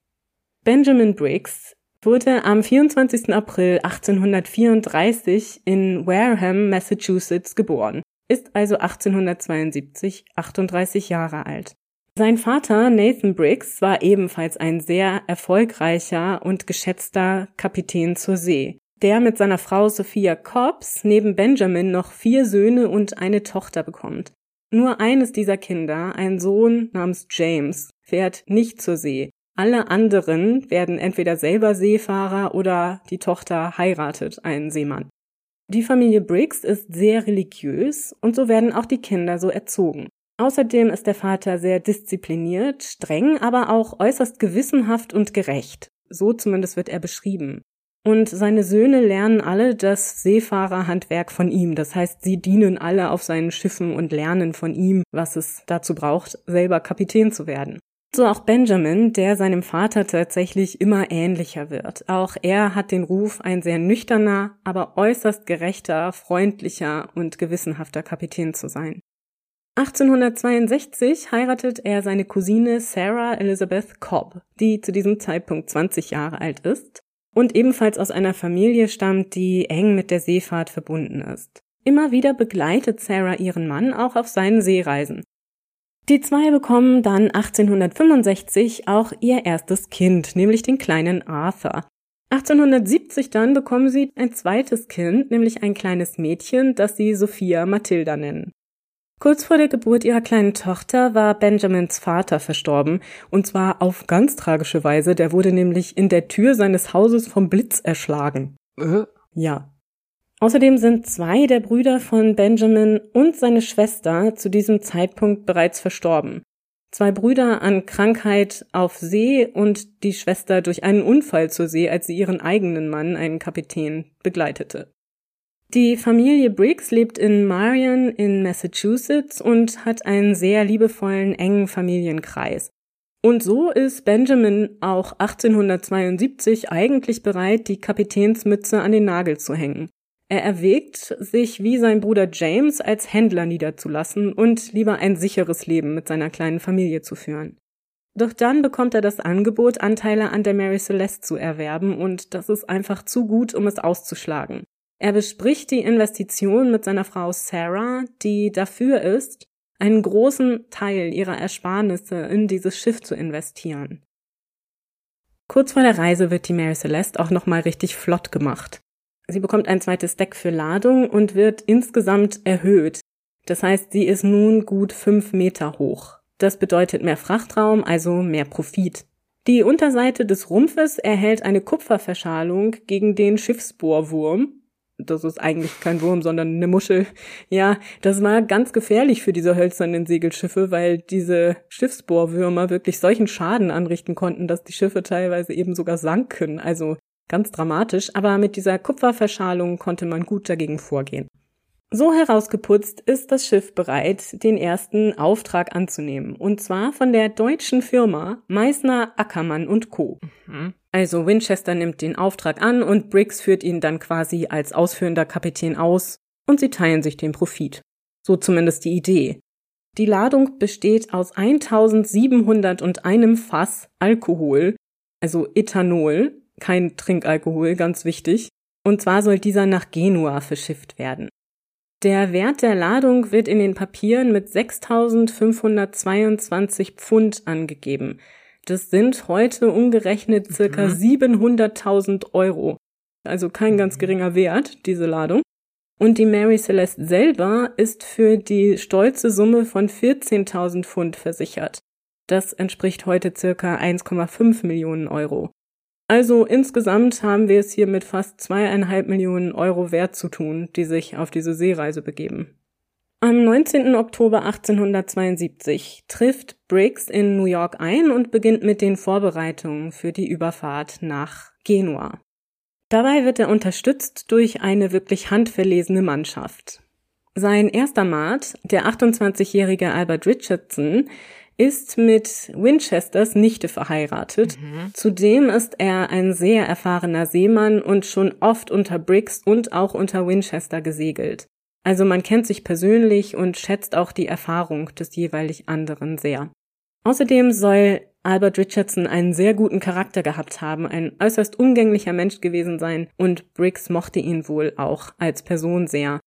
Benjamin Briggs wurde am 24. April 1834 in Wareham, Massachusetts geboren, ist also 1872 38 Jahre alt. Sein Vater Nathan Briggs war ebenfalls ein sehr erfolgreicher und geschätzter Kapitän zur See, der mit seiner Frau Sophia Cobbs neben Benjamin noch vier Söhne und eine Tochter bekommt. Nur eines dieser Kinder, ein Sohn namens James, fährt nicht zur See, alle anderen werden entweder selber Seefahrer oder die Tochter heiratet einen Seemann. Die Familie Briggs ist sehr religiös und so werden auch die Kinder so erzogen. Außerdem ist der Vater sehr diszipliniert, streng, aber auch äußerst gewissenhaft und gerecht. So zumindest wird er beschrieben. Und seine Söhne lernen alle das Seefahrerhandwerk von ihm. Das heißt, sie dienen alle auf seinen Schiffen und lernen von ihm, was es dazu braucht, selber Kapitän zu werden. So auch Benjamin, der seinem Vater tatsächlich immer ähnlicher wird. Auch er hat den Ruf, ein sehr nüchterner, aber äußerst gerechter, freundlicher und gewissenhafter Kapitän zu sein. 1862 heiratet er seine Cousine Sarah Elizabeth Cobb, die zu diesem Zeitpunkt 20 Jahre alt ist und ebenfalls aus einer Familie stammt, die eng mit der Seefahrt verbunden ist. Immer wieder begleitet Sarah ihren Mann auch auf seinen Seereisen. Die zwei bekommen dann 1865 auch ihr erstes Kind, nämlich den kleinen Arthur. 1870 dann bekommen sie ein zweites Kind, nämlich ein kleines Mädchen, das sie Sophia Mathilda nennen. Kurz vor der Geburt ihrer kleinen Tochter war Benjamins Vater verstorben, und zwar auf ganz tragische Weise, der wurde nämlich in der Tür seines Hauses vom Blitz erschlagen. Äh? Ja. Außerdem sind zwei der Brüder von Benjamin und seine Schwester zu diesem Zeitpunkt bereits verstorben. Zwei Brüder an Krankheit auf See und die Schwester durch einen Unfall zur See, als sie ihren eigenen Mann, einen Kapitän, begleitete. Die Familie Briggs lebt in Marion in Massachusetts und hat einen sehr liebevollen, engen Familienkreis. Und so ist Benjamin auch 1872 eigentlich bereit, die Kapitänsmütze an den Nagel zu hängen. Er erwägt, sich wie sein Bruder James als Händler niederzulassen und lieber ein sicheres Leben mit seiner kleinen Familie zu führen. Doch dann bekommt er das Angebot, Anteile an der Mary Celeste zu erwerben und das ist einfach zu gut, um es auszuschlagen. Er bespricht die Investition mit seiner Frau Sarah, die dafür ist, einen großen Teil ihrer Ersparnisse in dieses Schiff zu investieren. Kurz vor der Reise wird die Mary Celeste auch nochmal richtig flott gemacht. Sie bekommt ein zweites Deck für Ladung und wird insgesamt erhöht. Das heißt, sie ist nun gut fünf Meter hoch. Das bedeutet mehr Frachtraum, also mehr Profit. Die Unterseite des Rumpfes erhält eine Kupferverschalung gegen den Schiffsbohrwurm, das ist eigentlich kein Wurm, sondern eine Muschel. Ja, das war ganz gefährlich für diese hölzernen Segelschiffe, weil diese Schiffsbohrwürmer wirklich solchen Schaden anrichten konnten, dass die Schiffe teilweise eben sogar sanken. Also ganz dramatisch, aber mit dieser Kupferverschalung konnte man gut dagegen vorgehen. So herausgeputzt ist das Schiff bereit, den ersten Auftrag anzunehmen, und zwar von der deutschen Firma Meißner Ackermann und Co. Mhm. Also Winchester nimmt den Auftrag an und Briggs führt ihn dann quasi als ausführender Kapitän aus und sie teilen sich den Profit. So zumindest die Idee. Die Ladung besteht aus 1701 Fass Alkohol, also Ethanol, kein Trinkalkohol, ganz wichtig. Und zwar soll dieser nach Genua verschifft werden. Der Wert der Ladung wird in den Papieren mit 6.522 Pfund angegeben. Das sind heute umgerechnet circa mhm. 700.000 Euro. Also kein ganz mhm. geringer Wert, diese Ladung. Und die Mary Celeste selber ist für die stolze Summe von 14.000 Pfund versichert. Das entspricht heute circa 1,5 Millionen Euro. Also insgesamt haben wir es hier mit fast zweieinhalb Millionen Euro Wert zu tun, die sich auf diese Seereise begeben. Am 19. Oktober 1872 trifft Briggs in New York ein und beginnt mit den Vorbereitungen für die Überfahrt nach Genua. Dabei wird er unterstützt durch eine wirklich handverlesene Mannschaft. Sein erster Maat, der 28-jährige Albert Richardson, ist mit Winchesters Nichte verheiratet. Mhm. Zudem ist er ein sehr erfahrener Seemann und schon oft unter Briggs und auch unter Winchester gesegelt. Also man kennt sich persönlich und schätzt auch die Erfahrung des jeweilig anderen sehr. Außerdem soll Albert Richardson einen sehr guten Charakter gehabt haben, ein äußerst umgänglicher Mensch gewesen sein und Briggs mochte ihn wohl auch als Person sehr.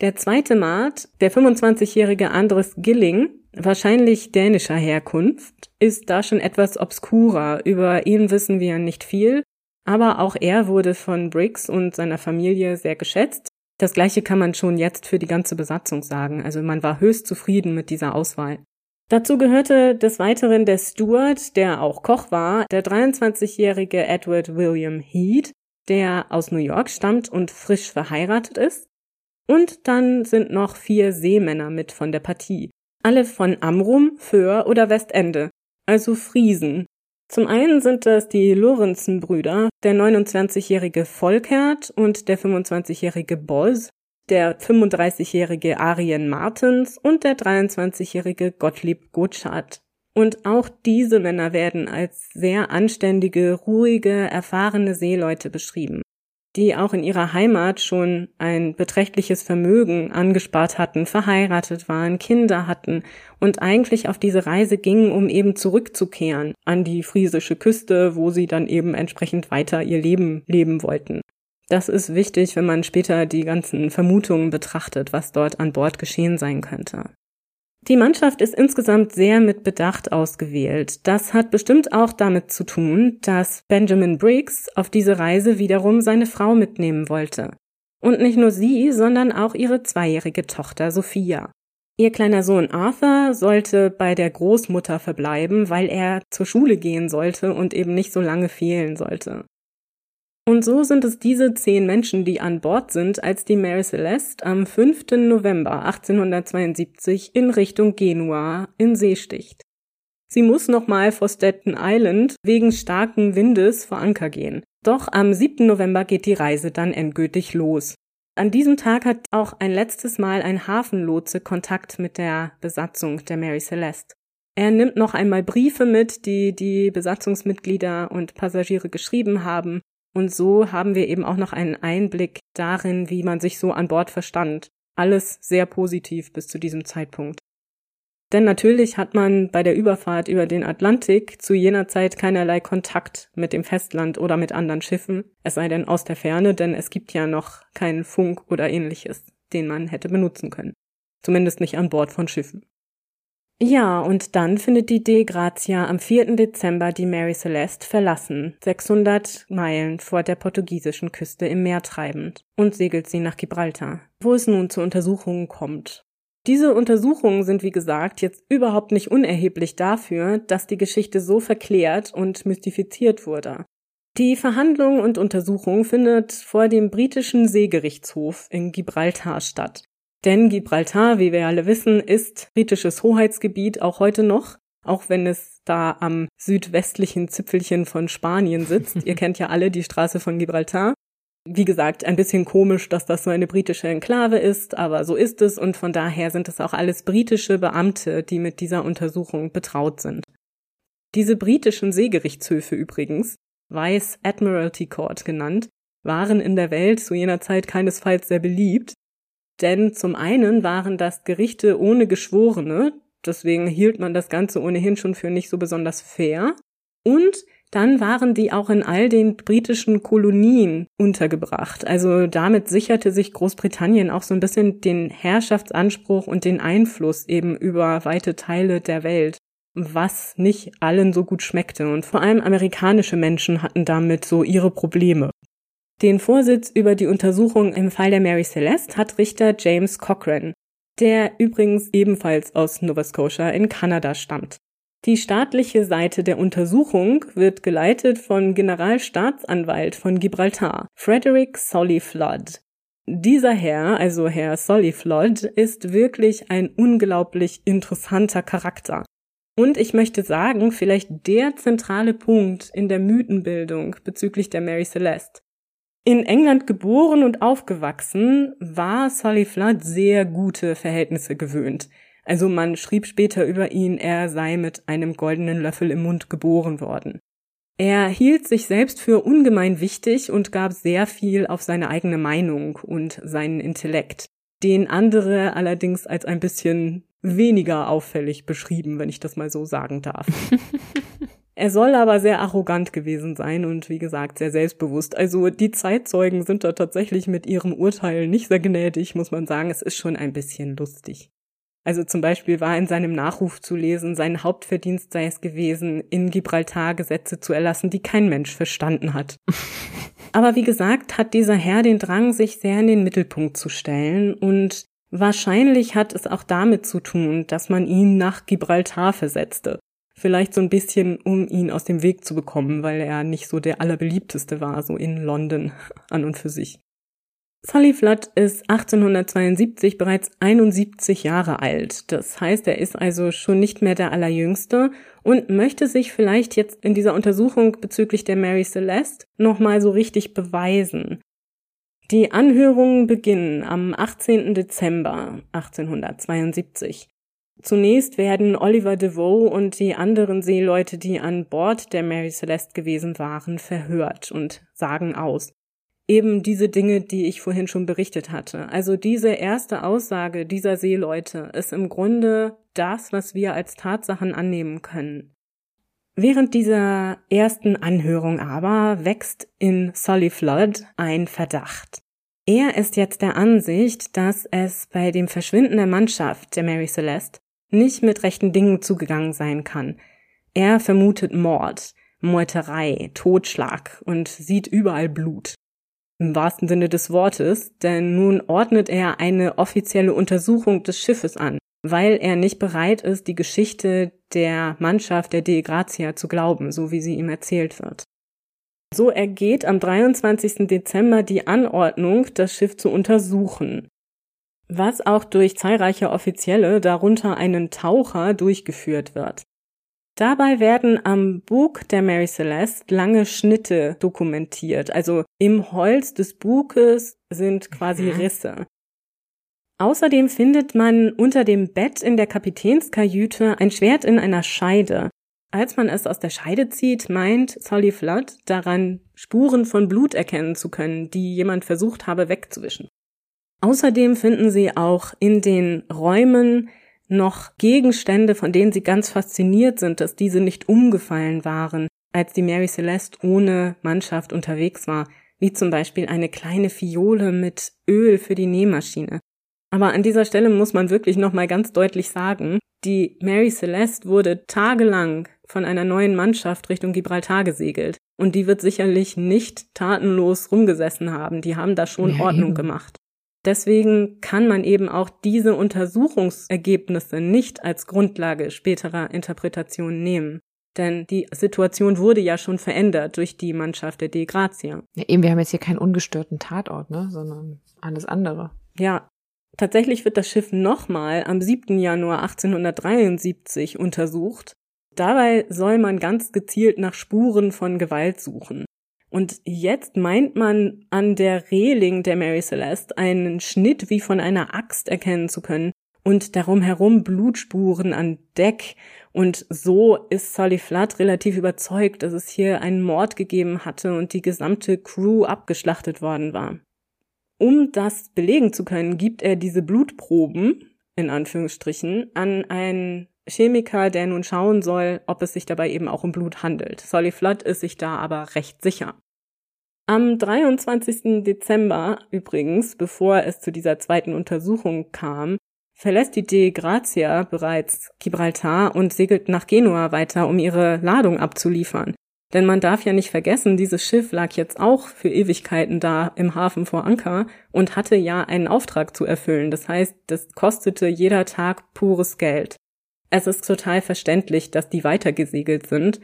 Der zweite Maat, der 25-jährige Andres Gilling, wahrscheinlich dänischer Herkunft, ist da schon etwas obskurer. Über ihn wissen wir nicht viel, aber auch er wurde von Briggs und seiner Familie sehr geschätzt. Das gleiche kann man schon jetzt für die ganze Besatzung sagen. Also man war höchst zufrieden mit dieser Auswahl. Dazu gehörte des Weiteren der Steward, der auch Koch war, der 23-jährige Edward William Heath, der aus New York stammt und frisch verheiratet ist. Und dann sind noch vier Seemänner mit von der Partie. Alle von Amrum, Föhr oder Westende, also Friesen. Zum einen sind das die Lorenzen-Brüder, der 29-jährige Volkert und der 25-jährige Boz, der 35-jährige Arjen Martens und der 23-jährige Gottlieb Gotschardt. Und auch diese Männer werden als sehr anständige, ruhige, erfahrene Seeleute beschrieben die auch in ihrer Heimat schon ein beträchtliches Vermögen angespart hatten, verheiratet waren, Kinder hatten und eigentlich auf diese Reise gingen, um eben zurückzukehren an die friesische Küste, wo sie dann eben entsprechend weiter ihr Leben leben wollten. Das ist wichtig, wenn man später die ganzen Vermutungen betrachtet, was dort an Bord geschehen sein könnte. Die Mannschaft ist insgesamt sehr mit Bedacht ausgewählt. Das hat bestimmt auch damit zu tun, dass Benjamin Briggs auf diese Reise wiederum seine Frau mitnehmen wollte. Und nicht nur sie, sondern auch ihre zweijährige Tochter Sophia. Ihr kleiner Sohn Arthur sollte bei der Großmutter verbleiben, weil er zur Schule gehen sollte und eben nicht so lange fehlen sollte. Und so sind es diese zehn Menschen, die an Bord sind, als die Mary Celeste am 5. November 1872 in Richtung Genua in See sticht. Sie muss nochmal vor Staten Island wegen starken Windes vor Anker gehen. Doch am 7. November geht die Reise dann endgültig los. An diesem Tag hat auch ein letztes Mal ein Hafenlotse Kontakt mit der Besatzung der Mary Celeste. Er nimmt noch einmal Briefe mit, die die Besatzungsmitglieder und Passagiere geschrieben haben und so haben wir eben auch noch einen Einblick darin, wie man sich so an Bord verstand. Alles sehr positiv bis zu diesem Zeitpunkt. Denn natürlich hat man bei der Überfahrt über den Atlantik zu jener Zeit keinerlei Kontakt mit dem Festland oder mit anderen Schiffen, es sei denn aus der Ferne, denn es gibt ja noch keinen Funk oder ähnliches, den man hätte benutzen können. Zumindest nicht an Bord von Schiffen. Ja, und dann findet die De Grazia am 4. Dezember die Mary Celeste verlassen, 600 Meilen vor der portugiesischen Küste im Meer treibend, und segelt sie nach Gibraltar, wo es nun zu Untersuchungen kommt. Diese Untersuchungen sind, wie gesagt, jetzt überhaupt nicht unerheblich dafür, dass die Geschichte so verklärt und mystifiziert wurde. Die Verhandlung und Untersuchung findet vor dem britischen Seegerichtshof in Gibraltar statt. Denn Gibraltar, wie wir alle wissen, ist britisches Hoheitsgebiet auch heute noch, auch wenn es da am südwestlichen Zipfelchen von Spanien sitzt. Ihr kennt ja alle die Straße von Gibraltar. Wie gesagt, ein bisschen komisch, dass das so eine britische Enklave ist, aber so ist es und von daher sind es auch alles britische Beamte, die mit dieser Untersuchung betraut sind. Diese britischen Seegerichtshöfe übrigens, Vice Admiralty Court genannt, waren in der Welt zu jener Zeit keinesfalls sehr beliebt, denn zum einen waren das Gerichte ohne Geschworene, deswegen hielt man das Ganze ohnehin schon für nicht so besonders fair. Und dann waren die auch in all den britischen Kolonien untergebracht. Also damit sicherte sich Großbritannien auch so ein bisschen den Herrschaftsanspruch und den Einfluss eben über weite Teile der Welt, was nicht allen so gut schmeckte. Und vor allem amerikanische Menschen hatten damit so ihre Probleme. Den Vorsitz über die Untersuchung im Fall der Mary Celeste hat Richter James Cochran, der übrigens ebenfalls aus Nova Scotia in Kanada stammt. Die staatliche Seite der Untersuchung wird geleitet von Generalstaatsanwalt von Gibraltar, Frederick Solly Flood. Dieser Herr, also Herr Solly Flood, ist wirklich ein unglaublich interessanter Charakter. Und ich möchte sagen, vielleicht der zentrale Punkt in der Mythenbildung bezüglich der Mary Celeste. In England geboren und aufgewachsen, war Sully Flood sehr gute Verhältnisse gewöhnt. Also man schrieb später über ihn, er sei mit einem goldenen Löffel im Mund geboren worden. Er hielt sich selbst für ungemein wichtig und gab sehr viel auf seine eigene Meinung und seinen Intellekt, den andere allerdings als ein bisschen weniger auffällig beschrieben, wenn ich das mal so sagen darf. Er soll aber sehr arrogant gewesen sein und wie gesagt sehr selbstbewusst. Also die Zeitzeugen sind da tatsächlich mit ihrem Urteil nicht sehr gnädig, muss man sagen. Es ist schon ein bisschen lustig. Also zum Beispiel war in seinem Nachruf zu lesen, sein Hauptverdienst sei es gewesen, in Gibraltar Gesetze zu erlassen, die kein Mensch verstanden hat. Aber wie gesagt, hat dieser Herr den Drang, sich sehr in den Mittelpunkt zu stellen und wahrscheinlich hat es auch damit zu tun, dass man ihn nach Gibraltar versetzte. Vielleicht so ein bisschen, um ihn aus dem Weg zu bekommen, weil er nicht so der allerbeliebteste war, so in London an und für sich. Sully Flood ist 1872 bereits 71 Jahre alt. Das heißt, er ist also schon nicht mehr der Allerjüngste und möchte sich vielleicht jetzt in dieser Untersuchung bezüglich der Mary Celeste nochmal so richtig beweisen. Die Anhörungen beginnen am 18. Dezember 1872. Zunächst werden Oliver DeVoe und die anderen Seeleute, die an Bord der Mary Celeste gewesen waren, verhört und sagen aus eben diese Dinge, die ich vorhin schon berichtet hatte. Also diese erste Aussage dieser Seeleute ist im Grunde das, was wir als Tatsachen annehmen können. Während dieser ersten Anhörung aber wächst in Solly Flood ein Verdacht. Er ist jetzt der Ansicht, dass es bei dem Verschwinden der Mannschaft der Mary Celeste nicht mit rechten Dingen zugegangen sein kann. Er vermutet Mord, Meuterei, Totschlag und sieht überall Blut im wahrsten Sinne des Wortes, denn nun ordnet er eine offizielle Untersuchung des Schiffes an, weil er nicht bereit ist, die Geschichte der Mannschaft der De Grazia zu glauben, so wie sie ihm erzählt wird. So ergeht am 23. Dezember die Anordnung, das Schiff zu untersuchen, was auch durch zahlreiche Offizielle, darunter einen Taucher, durchgeführt wird. Dabei werden am Bug der Mary Celeste lange Schnitte dokumentiert. Also im Holz des Buges sind quasi mhm. Risse. Außerdem findet man unter dem Bett in der Kapitänskajüte ein Schwert in einer Scheide. Als man es aus der Scheide zieht, meint Solly Flood daran, Spuren von Blut erkennen zu können, die jemand versucht habe wegzuwischen. Außerdem finden sie auch in den Räumen noch Gegenstände, von denen sie ganz fasziniert sind, dass diese nicht umgefallen waren, als die Mary Celeste ohne Mannschaft unterwegs war, wie zum Beispiel eine kleine Fiole mit Öl für die Nähmaschine. Aber an dieser Stelle muss man wirklich nochmal ganz deutlich sagen, die Mary Celeste wurde tagelang von einer neuen Mannschaft Richtung Gibraltar gesegelt. Und die wird sicherlich nicht tatenlos rumgesessen haben. Die haben da schon ja, Ordnung eben. gemacht. Deswegen kann man eben auch diese Untersuchungsergebnisse nicht als Grundlage späterer Interpretationen nehmen. Denn die Situation wurde ja schon verändert durch die Mannschaft der De Grazia. Ja, eben, wir haben jetzt hier keinen ungestörten Tatort, ne, sondern alles andere. Ja. Tatsächlich wird das Schiff nochmal am 7. Januar 1873 untersucht. Dabei soll man ganz gezielt nach Spuren von Gewalt suchen. Und jetzt meint man an der Reling der Mary Celeste einen Schnitt wie von einer Axt erkennen zu können und darum herum Blutspuren an Deck. Und so ist Solly Flood relativ überzeugt, dass es hier einen Mord gegeben hatte und die gesamte Crew abgeschlachtet worden war. Um das belegen zu können, gibt er diese Blutproben, in Anführungsstrichen, an einen Chemiker, der nun schauen soll, ob es sich dabei eben auch um Blut handelt. Solly Flood ist sich da aber recht sicher. Am 23. Dezember übrigens, bevor es zu dieser zweiten Untersuchung kam, verlässt die De Grazia bereits Gibraltar und segelt nach Genua weiter, um ihre Ladung abzuliefern. Denn man darf ja nicht vergessen, dieses Schiff lag jetzt auch für Ewigkeiten da im Hafen vor Anker und hatte ja einen Auftrag zu erfüllen. Das heißt, das kostete jeder Tag pures Geld. Es ist total verständlich, dass die weitergesegelt sind.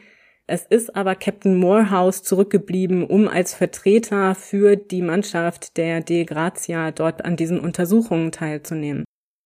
Es ist aber Captain Morehouse zurückgeblieben, um als Vertreter für die Mannschaft der De Grazia dort an diesen Untersuchungen teilzunehmen.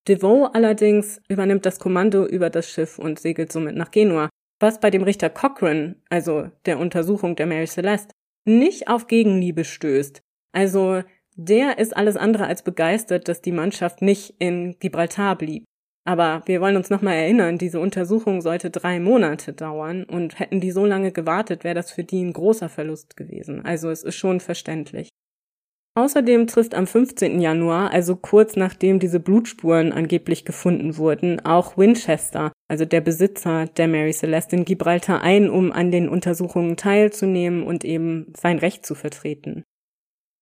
DeVoe allerdings übernimmt das Kommando über das Schiff und segelt somit nach Genua, was bei dem Richter Cochrane, also der Untersuchung der Mary Celeste, nicht auf Gegenliebe stößt. Also der ist alles andere als begeistert, dass die Mannschaft nicht in Gibraltar blieb. Aber wir wollen uns nochmal erinnern, diese Untersuchung sollte drei Monate dauern und hätten die so lange gewartet, wäre das für die ein großer Verlust gewesen. Also es ist schon verständlich. Außerdem trifft am 15. Januar, also kurz nachdem diese Blutspuren angeblich gefunden wurden, auch Winchester, also der Besitzer der Mary Celeste in Gibraltar ein, um an den Untersuchungen teilzunehmen und eben sein Recht zu vertreten.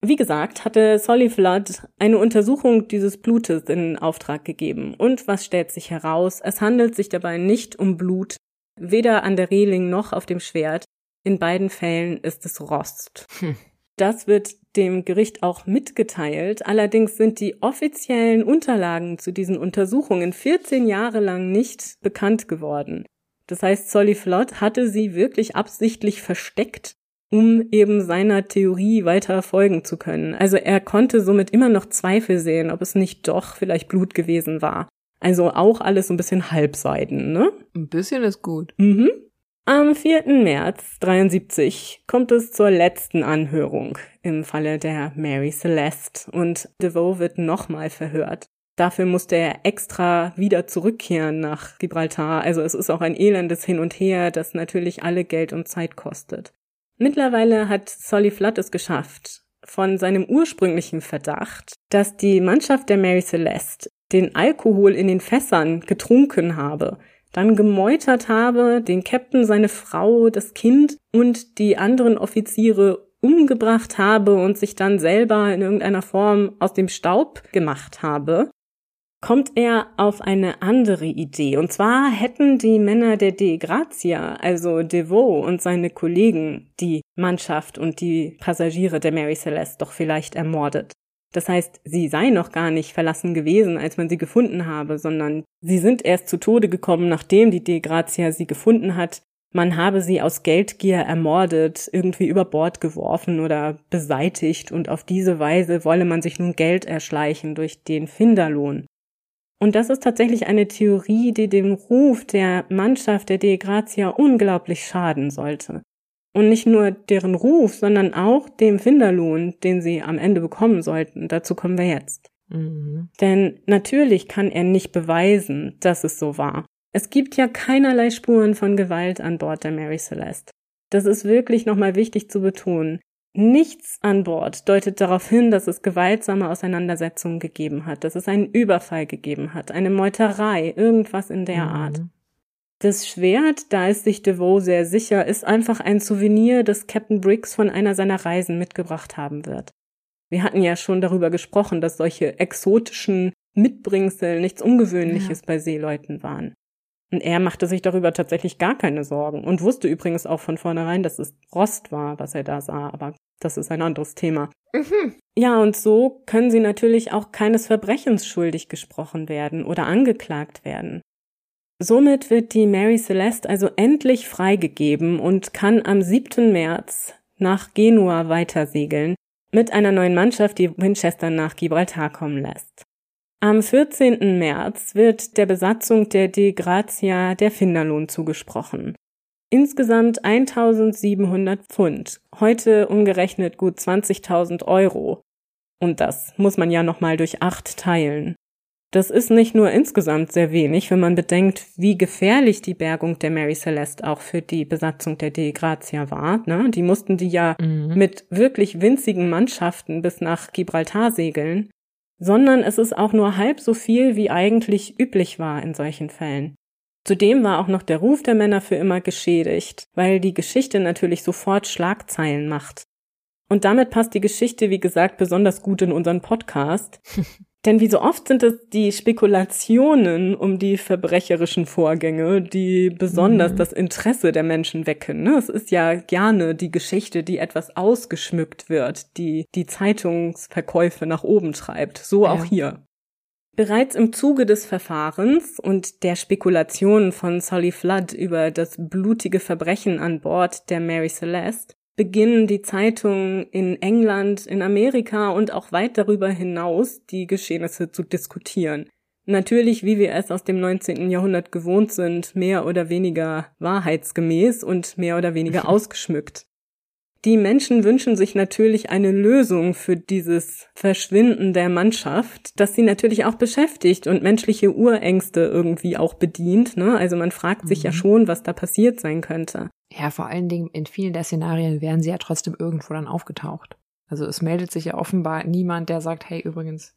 Wie gesagt, hatte Solly Flood eine Untersuchung dieses Blutes in Auftrag gegeben. Und was stellt sich heraus? Es handelt sich dabei nicht um Blut, weder an der Reling noch auf dem Schwert. In beiden Fällen ist es Rost. Hm. Das wird dem Gericht auch mitgeteilt. Allerdings sind die offiziellen Unterlagen zu diesen Untersuchungen 14 Jahre lang nicht bekannt geworden. Das heißt, Solly Flood hatte sie wirklich absichtlich versteckt um eben seiner Theorie weiter folgen zu können. Also er konnte somit immer noch Zweifel sehen, ob es nicht doch vielleicht Blut gewesen war. Also auch alles so ein bisschen halbseiden, ne? Ein bisschen ist gut. Mhm. Am 4. März 73 kommt es zur letzten Anhörung im Falle der Mary Celeste und DeVoe wird nochmal verhört. Dafür musste er extra wieder zurückkehren nach Gibraltar. Also es ist auch ein elendes Hin und Her, das natürlich alle Geld und Zeit kostet. Mittlerweile hat Solly Flood es geschafft, von seinem ursprünglichen Verdacht, dass die Mannschaft der Mary Celeste den Alkohol in den Fässern getrunken habe, dann gemeutert habe, den Captain, seine Frau, das Kind und die anderen Offiziere umgebracht habe und sich dann selber in irgendeiner Form aus dem Staub gemacht habe, kommt er auf eine andere Idee. Und zwar hätten die Männer der De Grazia, also Devoe und seine Kollegen, die Mannschaft und die Passagiere der Mary Celeste doch vielleicht ermordet. Das heißt, sie sei noch gar nicht verlassen gewesen, als man sie gefunden habe, sondern sie sind erst zu Tode gekommen, nachdem die De Grazia sie gefunden hat. Man habe sie aus Geldgier ermordet, irgendwie über Bord geworfen oder beseitigt und auf diese Weise wolle man sich nun Geld erschleichen durch den Finderlohn. Und das ist tatsächlich eine Theorie, die dem Ruf der Mannschaft der De Grazia unglaublich schaden sollte. Und nicht nur deren Ruf, sondern auch dem Finderlohn, den sie am Ende bekommen sollten. Dazu kommen wir jetzt. Mhm. Denn natürlich kann er nicht beweisen, dass es so war. Es gibt ja keinerlei Spuren von Gewalt an Bord der Mary Celeste. Das ist wirklich nochmal wichtig zu betonen. Nichts an Bord deutet darauf hin, dass es gewaltsame Auseinandersetzungen gegeben hat, dass es einen Überfall gegeben hat, eine Meuterei, irgendwas in der mhm. Art. Das Schwert, da ist sich DeVoe sehr sicher, ist einfach ein Souvenir, das Captain Briggs von einer seiner Reisen mitgebracht haben wird. Wir hatten ja schon darüber gesprochen, dass solche exotischen Mitbringsel nichts Ungewöhnliches ja. bei Seeleuten waren. Und er machte sich darüber tatsächlich gar keine Sorgen und wusste übrigens auch von vornherein, dass es Rost war, was er da sah, aber das ist ein anderes Thema. Mhm. Ja, und so können sie natürlich auch keines Verbrechens schuldig gesprochen werden oder angeklagt werden. Somit wird die Mary Celeste also endlich freigegeben und kann am 7. März nach Genua weitersegeln mit einer neuen Mannschaft, die Winchester nach Gibraltar kommen lässt. Am 14. März wird der Besatzung der De Grazia der Finderlohn zugesprochen. Insgesamt 1700 Pfund, heute umgerechnet gut 20.000 Euro. Und das muss man ja nochmal durch acht teilen. Das ist nicht nur insgesamt sehr wenig, wenn man bedenkt, wie gefährlich die Bergung der Mary Celeste auch für die Besatzung der De Grazia war. Ne? Die mussten die ja mhm. mit wirklich winzigen Mannschaften bis nach Gibraltar segeln, sondern es ist auch nur halb so viel, wie eigentlich üblich war in solchen Fällen. Zudem war auch noch der Ruf der Männer für immer geschädigt, weil die Geschichte natürlich sofort Schlagzeilen macht. Und damit passt die Geschichte, wie gesagt, besonders gut in unseren Podcast. Denn wie so oft sind es die Spekulationen um die verbrecherischen Vorgänge, die besonders mhm. das Interesse der Menschen wecken. Ne? Es ist ja gerne die Geschichte, die etwas ausgeschmückt wird, die die Zeitungsverkäufe nach oben treibt. So ja. auch hier. Bereits im Zuge des Verfahrens und der Spekulationen von Solly Flood über das blutige Verbrechen an Bord der Mary Celeste beginnen die Zeitungen in England, in Amerika und auch weit darüber hinaus die Geschehnisse zu diskutieren. Natürlich, wie wir es aus dem 19. Jahrhundert gewohnt sind, mehr oder weniger wahrheitsgemäß und mehr oder weniger ausgeschmückt. Die Menschen wünschen sich natürlich eine Lösung für dieses Verschwinden der Mannschaft, das sie natürlich auch beschäftigt und menschliche Urängste irgendwie auch bedient. Ne? Also man fragt sich ja mhm. schon, was da passiert sein könnte. Ja, vor allen Dingen in vielen der Szenarien wären sie ja trotzdem irgendwo dann aufgetaucht. Also es meldet sich ja offenbar niemand, der sagt, hey, übrigens,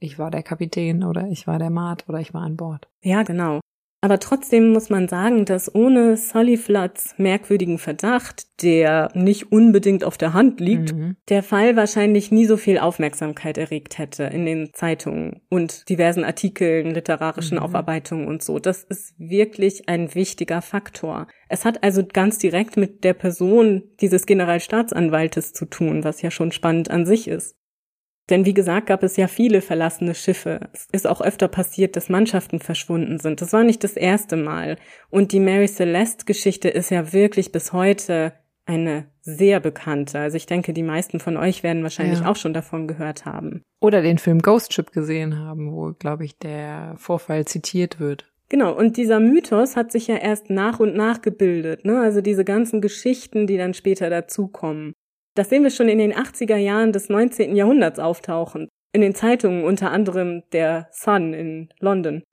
ich war der Kapitän oder ich war der Maat oder ich war an Bord. Ja, genau. Aber trotzdem muss man sagen, dass ohne Floods merkwürdigen Verdacht, der nicht unbedingt auf der Hand liegt, mhm. der Fall wahrscheinlich nie so viel Aufmerksamkeit erregt hätte in den Zeitungen und diversen Artikeln, literarischen mhm. Aufarbeitungen und so. Das ist wirklich ein wichtiger Faktor. Es hat also ganz direkt mit der Person dieses Generalstaatsanwaltes zu tun, was ja schon spannend an sich ist. Denn wie gesagt, gab es ja viele verlassene Schiffe. Es ist auch öfter passiert, dass Mannschaften verschwunden sind. Das war nicht das erste Mal. Und die Mary Celeste Geschichte ist ja wirklich bis heute eine sehr bekannte. Also ich denke, die meisten von euch werden wahrscheinlich Ja. auch schon davon gehört haben. Oder den Film Ghost Ship gesehen haben, wo, glaube ich, der Vorfall zitiert wird. Genau, und dieser Mythos hat sich ja erst nach und nach gebildet, ne? Also diese ganzen Geschichten, die dann später dazukommen. Das sehen wir schon in den 80er Jahren des 19. Jahrhunderts auftauchen. In den Zeitungen unter anderem der Sun in London.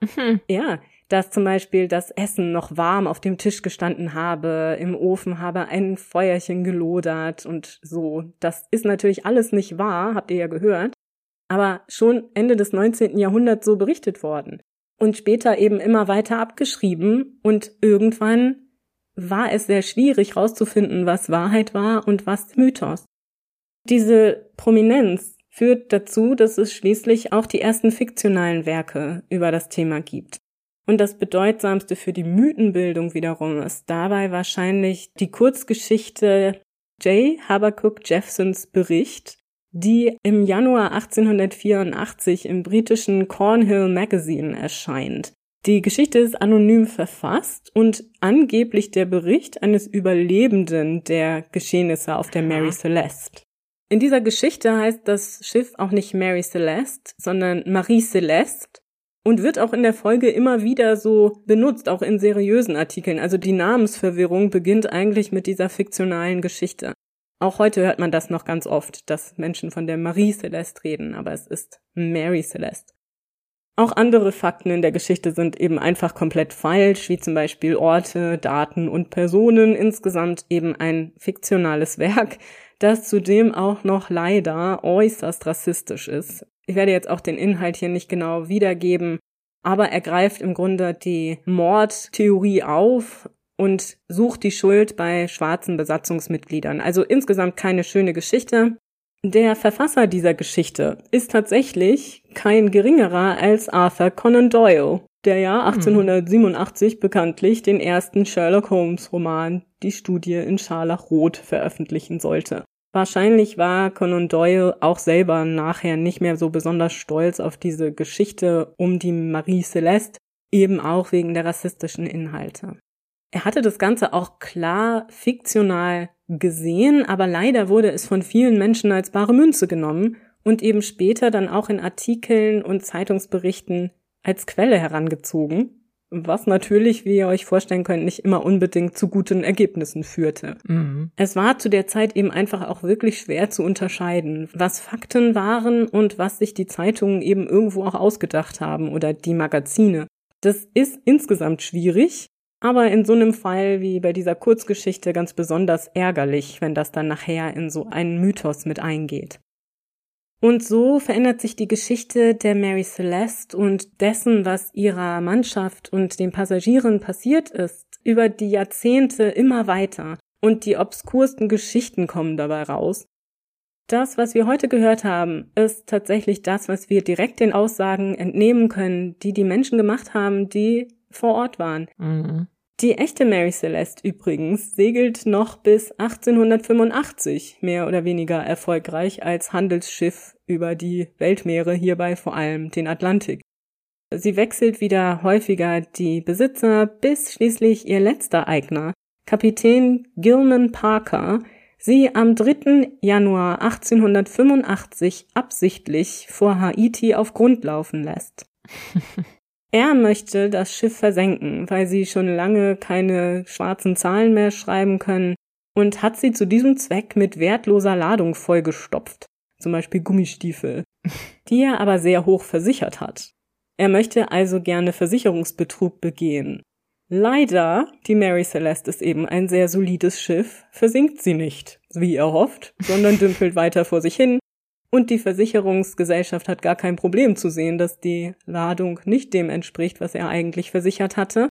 Ja, dass zum Beispiel das Essen noch warm auf dem Tisch gestanden habe, im Ofen habe ein Feuerchen gelodert und so. Das ist natürlich alles nicht wahr, habt ihr ja gehört, aber schon Ende des 19. Jahrhunderts so berichtet worden und später eben immer weiter abgeschrieben und irgendwann war es sehr schwierig herauszufinden, was Wahrheit war und was Mythos. Diese Prominenz führt dazu, dass es schließlich auch die ersten fiktionalen Werke über das Thema gibt. Und das bedeutsamste für die Mythenbildung wiederum ist dabei wahrscheinlich die Kurzgeschichte J. Habakkuk Jeffsons Bericht, die im Januar 1884 im britischen Cornhill Magazine erscheint. Die Geschichte ist anonym verfasst und angeblich der Bericht eines Überlebenden der Geschehnisse auf der Mary Celeste. In dieser Geschichte heißt das Schiff auch nicht Mary Celeste, sondern Marie Celeste und wird auch in der Folge immer wieder so benutzt, auch in seriösen Artikeln. Also die Namensverwirrung beginnt eigentlich mit dieser fiktionalen Geschichte. Auch heute hört man das noch ganz oft, dass Menschen von der Marie Celeste reden, aber es ist Mary Celeste. Auch andere Fakten in der Geschichte sind eben einfach komplett falsch, wie zum Beispiel Orte, Daten und Personen. Insgesamt eben ein fiktionales Werk, das zudem auch noch leider äußerst rassistisch ist. Ich werde jetzt auch den Inhalt hier nicht genau wiedergeben, aber er greift im Grunde die Mordtheorie auf und sucht die Schuld bei schwarzen Besatzungsmitgliedern. Also insgesamt keine schöne Geschichte. Der Verfasser dieser Geschichte ist tatsächlich kein geringerer als Arthur Conan Doyle, der ja 1887 bekanntlich den ersten Sherlock Holmes Roman Die Studie in Scharlachrot veröffentlichen sollte. Wahrscheinlich war Conan Doyle auch selber nachher nicht mehr so besonders stolz auf diese Geschichte um die Marie Celeste, eben auch wegen der rassistischen Inhalte. Er hatte das Ganze auch klar fiktional gesehen, aber leider wurde es von vielen Menschen als bare Münze genommen und eben später dann auch in Artikeln und Zeitungsberichten als Quelle herangezogen, was natürlich, wie ihr euch vorstellen könnt, nicht immer unbedingt zu guten Ergebnissen führte. Mhm. Es war zu der Zeit eben einfach auch wirklich schwer zu unterscheiden, was Fakten waren und was sich die Zeitungen eben irgendwo auch ausgedacht haben oder die Magazine. Das ist insgesamt schwierig, aber in so einem Fall wie bei dieser Kurzgeschichte ganz besonders ärgerlich, wenn das dann nachher in so einen Mythos mit eingeht. Und so verändert sich die Geschichte der Mary Celeste und dessen, was ihrer Mannschaft und den Passagieren passiert ist, über die Jahrzehnte immer weiter und die obskursten Geschichten kommen dabei raus. Das, was wir heute gehört haben, ist tatsächlich das, was wir direkt den Aussagen entnehmen können, die die Menschen gemacht haben, die vor Ort waren. Mhm. Die echte Mary Celeste übrigens segelt noch bis 1885 mehr oder weniger erfolgreich als Handelsschiff über die Weltmeere, hierbei vor allem den Atlantik. Sie wechselt wieder häufiger die Besitzer, bis schließlich ihr letzter Eigner, Kapitän Gilman Parker, sie am 3. Januar 1885 absichtlich vor Haiti auf Grund laufen lässt. Er möchte das Schiff versenken, weil sie schon lange keine schwarzen Zahlen mehr schreiben können und hat sie zu diesem Zweck mit wertloser Ladung vollgestopft, zum Beispiel Gummistiefel, die er aber sehr hoch versichert hat. Er möchte also gerne Versicherungsbetrug begehen. Leider, die Mary Celeste ist eben ein sehr solides Schiff, versinkt sie nicht, wie er hofft, sondern dümpelt weiter vor sich hin, und die Versicherungsgesellschaft hat gar kein Problem zu sehen, dass die Ladung nicht dem entspricht, was er eigentlich versichert hatte.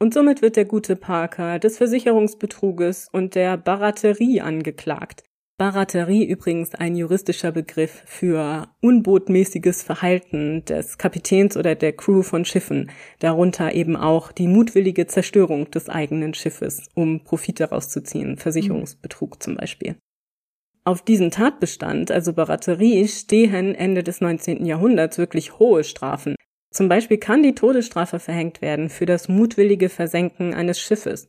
Und somit wird der gute Parker des Versicherungsbetruges und der Baraterie angeklagt. Baraterie übrigens ein juristischer Begriff für unbotmäßiges Verhalten des Kapitäns oder der Crew von Schiffen, darunter eben auch die mutwillige Zerstörung des eigenen Schiffes, um Profit daraus zu ziehen, Versicherungsbetrug zum Beispiel. Auf diesen Tatbestand, also Baraterie, stehen Ende des 19. Jahrhunderts wirklich hohe Strafen. Zum Beispiel kann die Todesstrafe verhängt werden für das mutwillige Versenken eines Schiffes.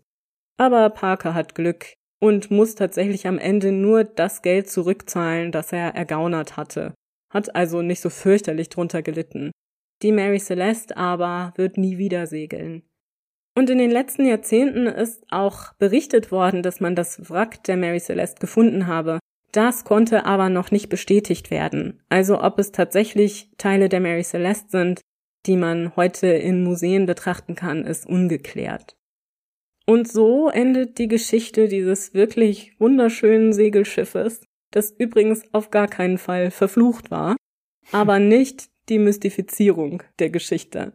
Aber Parker hat Glück und muss tatsächlich am Ende nur das Geld zurückzahlen, das er ergaunert hatte. Hat also nicht so fürchterlich drunter gelitten. Die Mary Celeste aber wird nie wieder segeln. Und in den letzten Jahrzehnten ist auch berichtet worden, dass man das Wrack der Mary Celeste gefunden habe. Das konnte aber noch nicht bestätigt werden. Also ob es tatsächlich Teile der Mary Celeste sind, die man heute in Museen betrachten kann, ist ungeklärt. Und so endet die Geschichte dieses wirklich wunderschönen Segelschiffes, das übrigens auf gar keinen Fall verflucht war, aber nicht die Mystifizierung der Geschichte.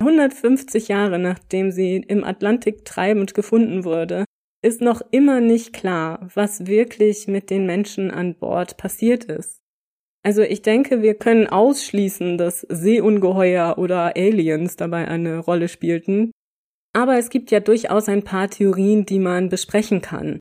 150 Jahre nachdem sie im Atlantik treibend gefunden wurde, ist noch immer nicht klar, was wirklich mit den Menschen an Bord passiert ist. Also ich denke, wir können ausschließen, dass Seeungeheuer oder Aliens dabei eine Rolle spielten. Aber es gibt ja durchaus ein paar Theorien, die man besprechen kann.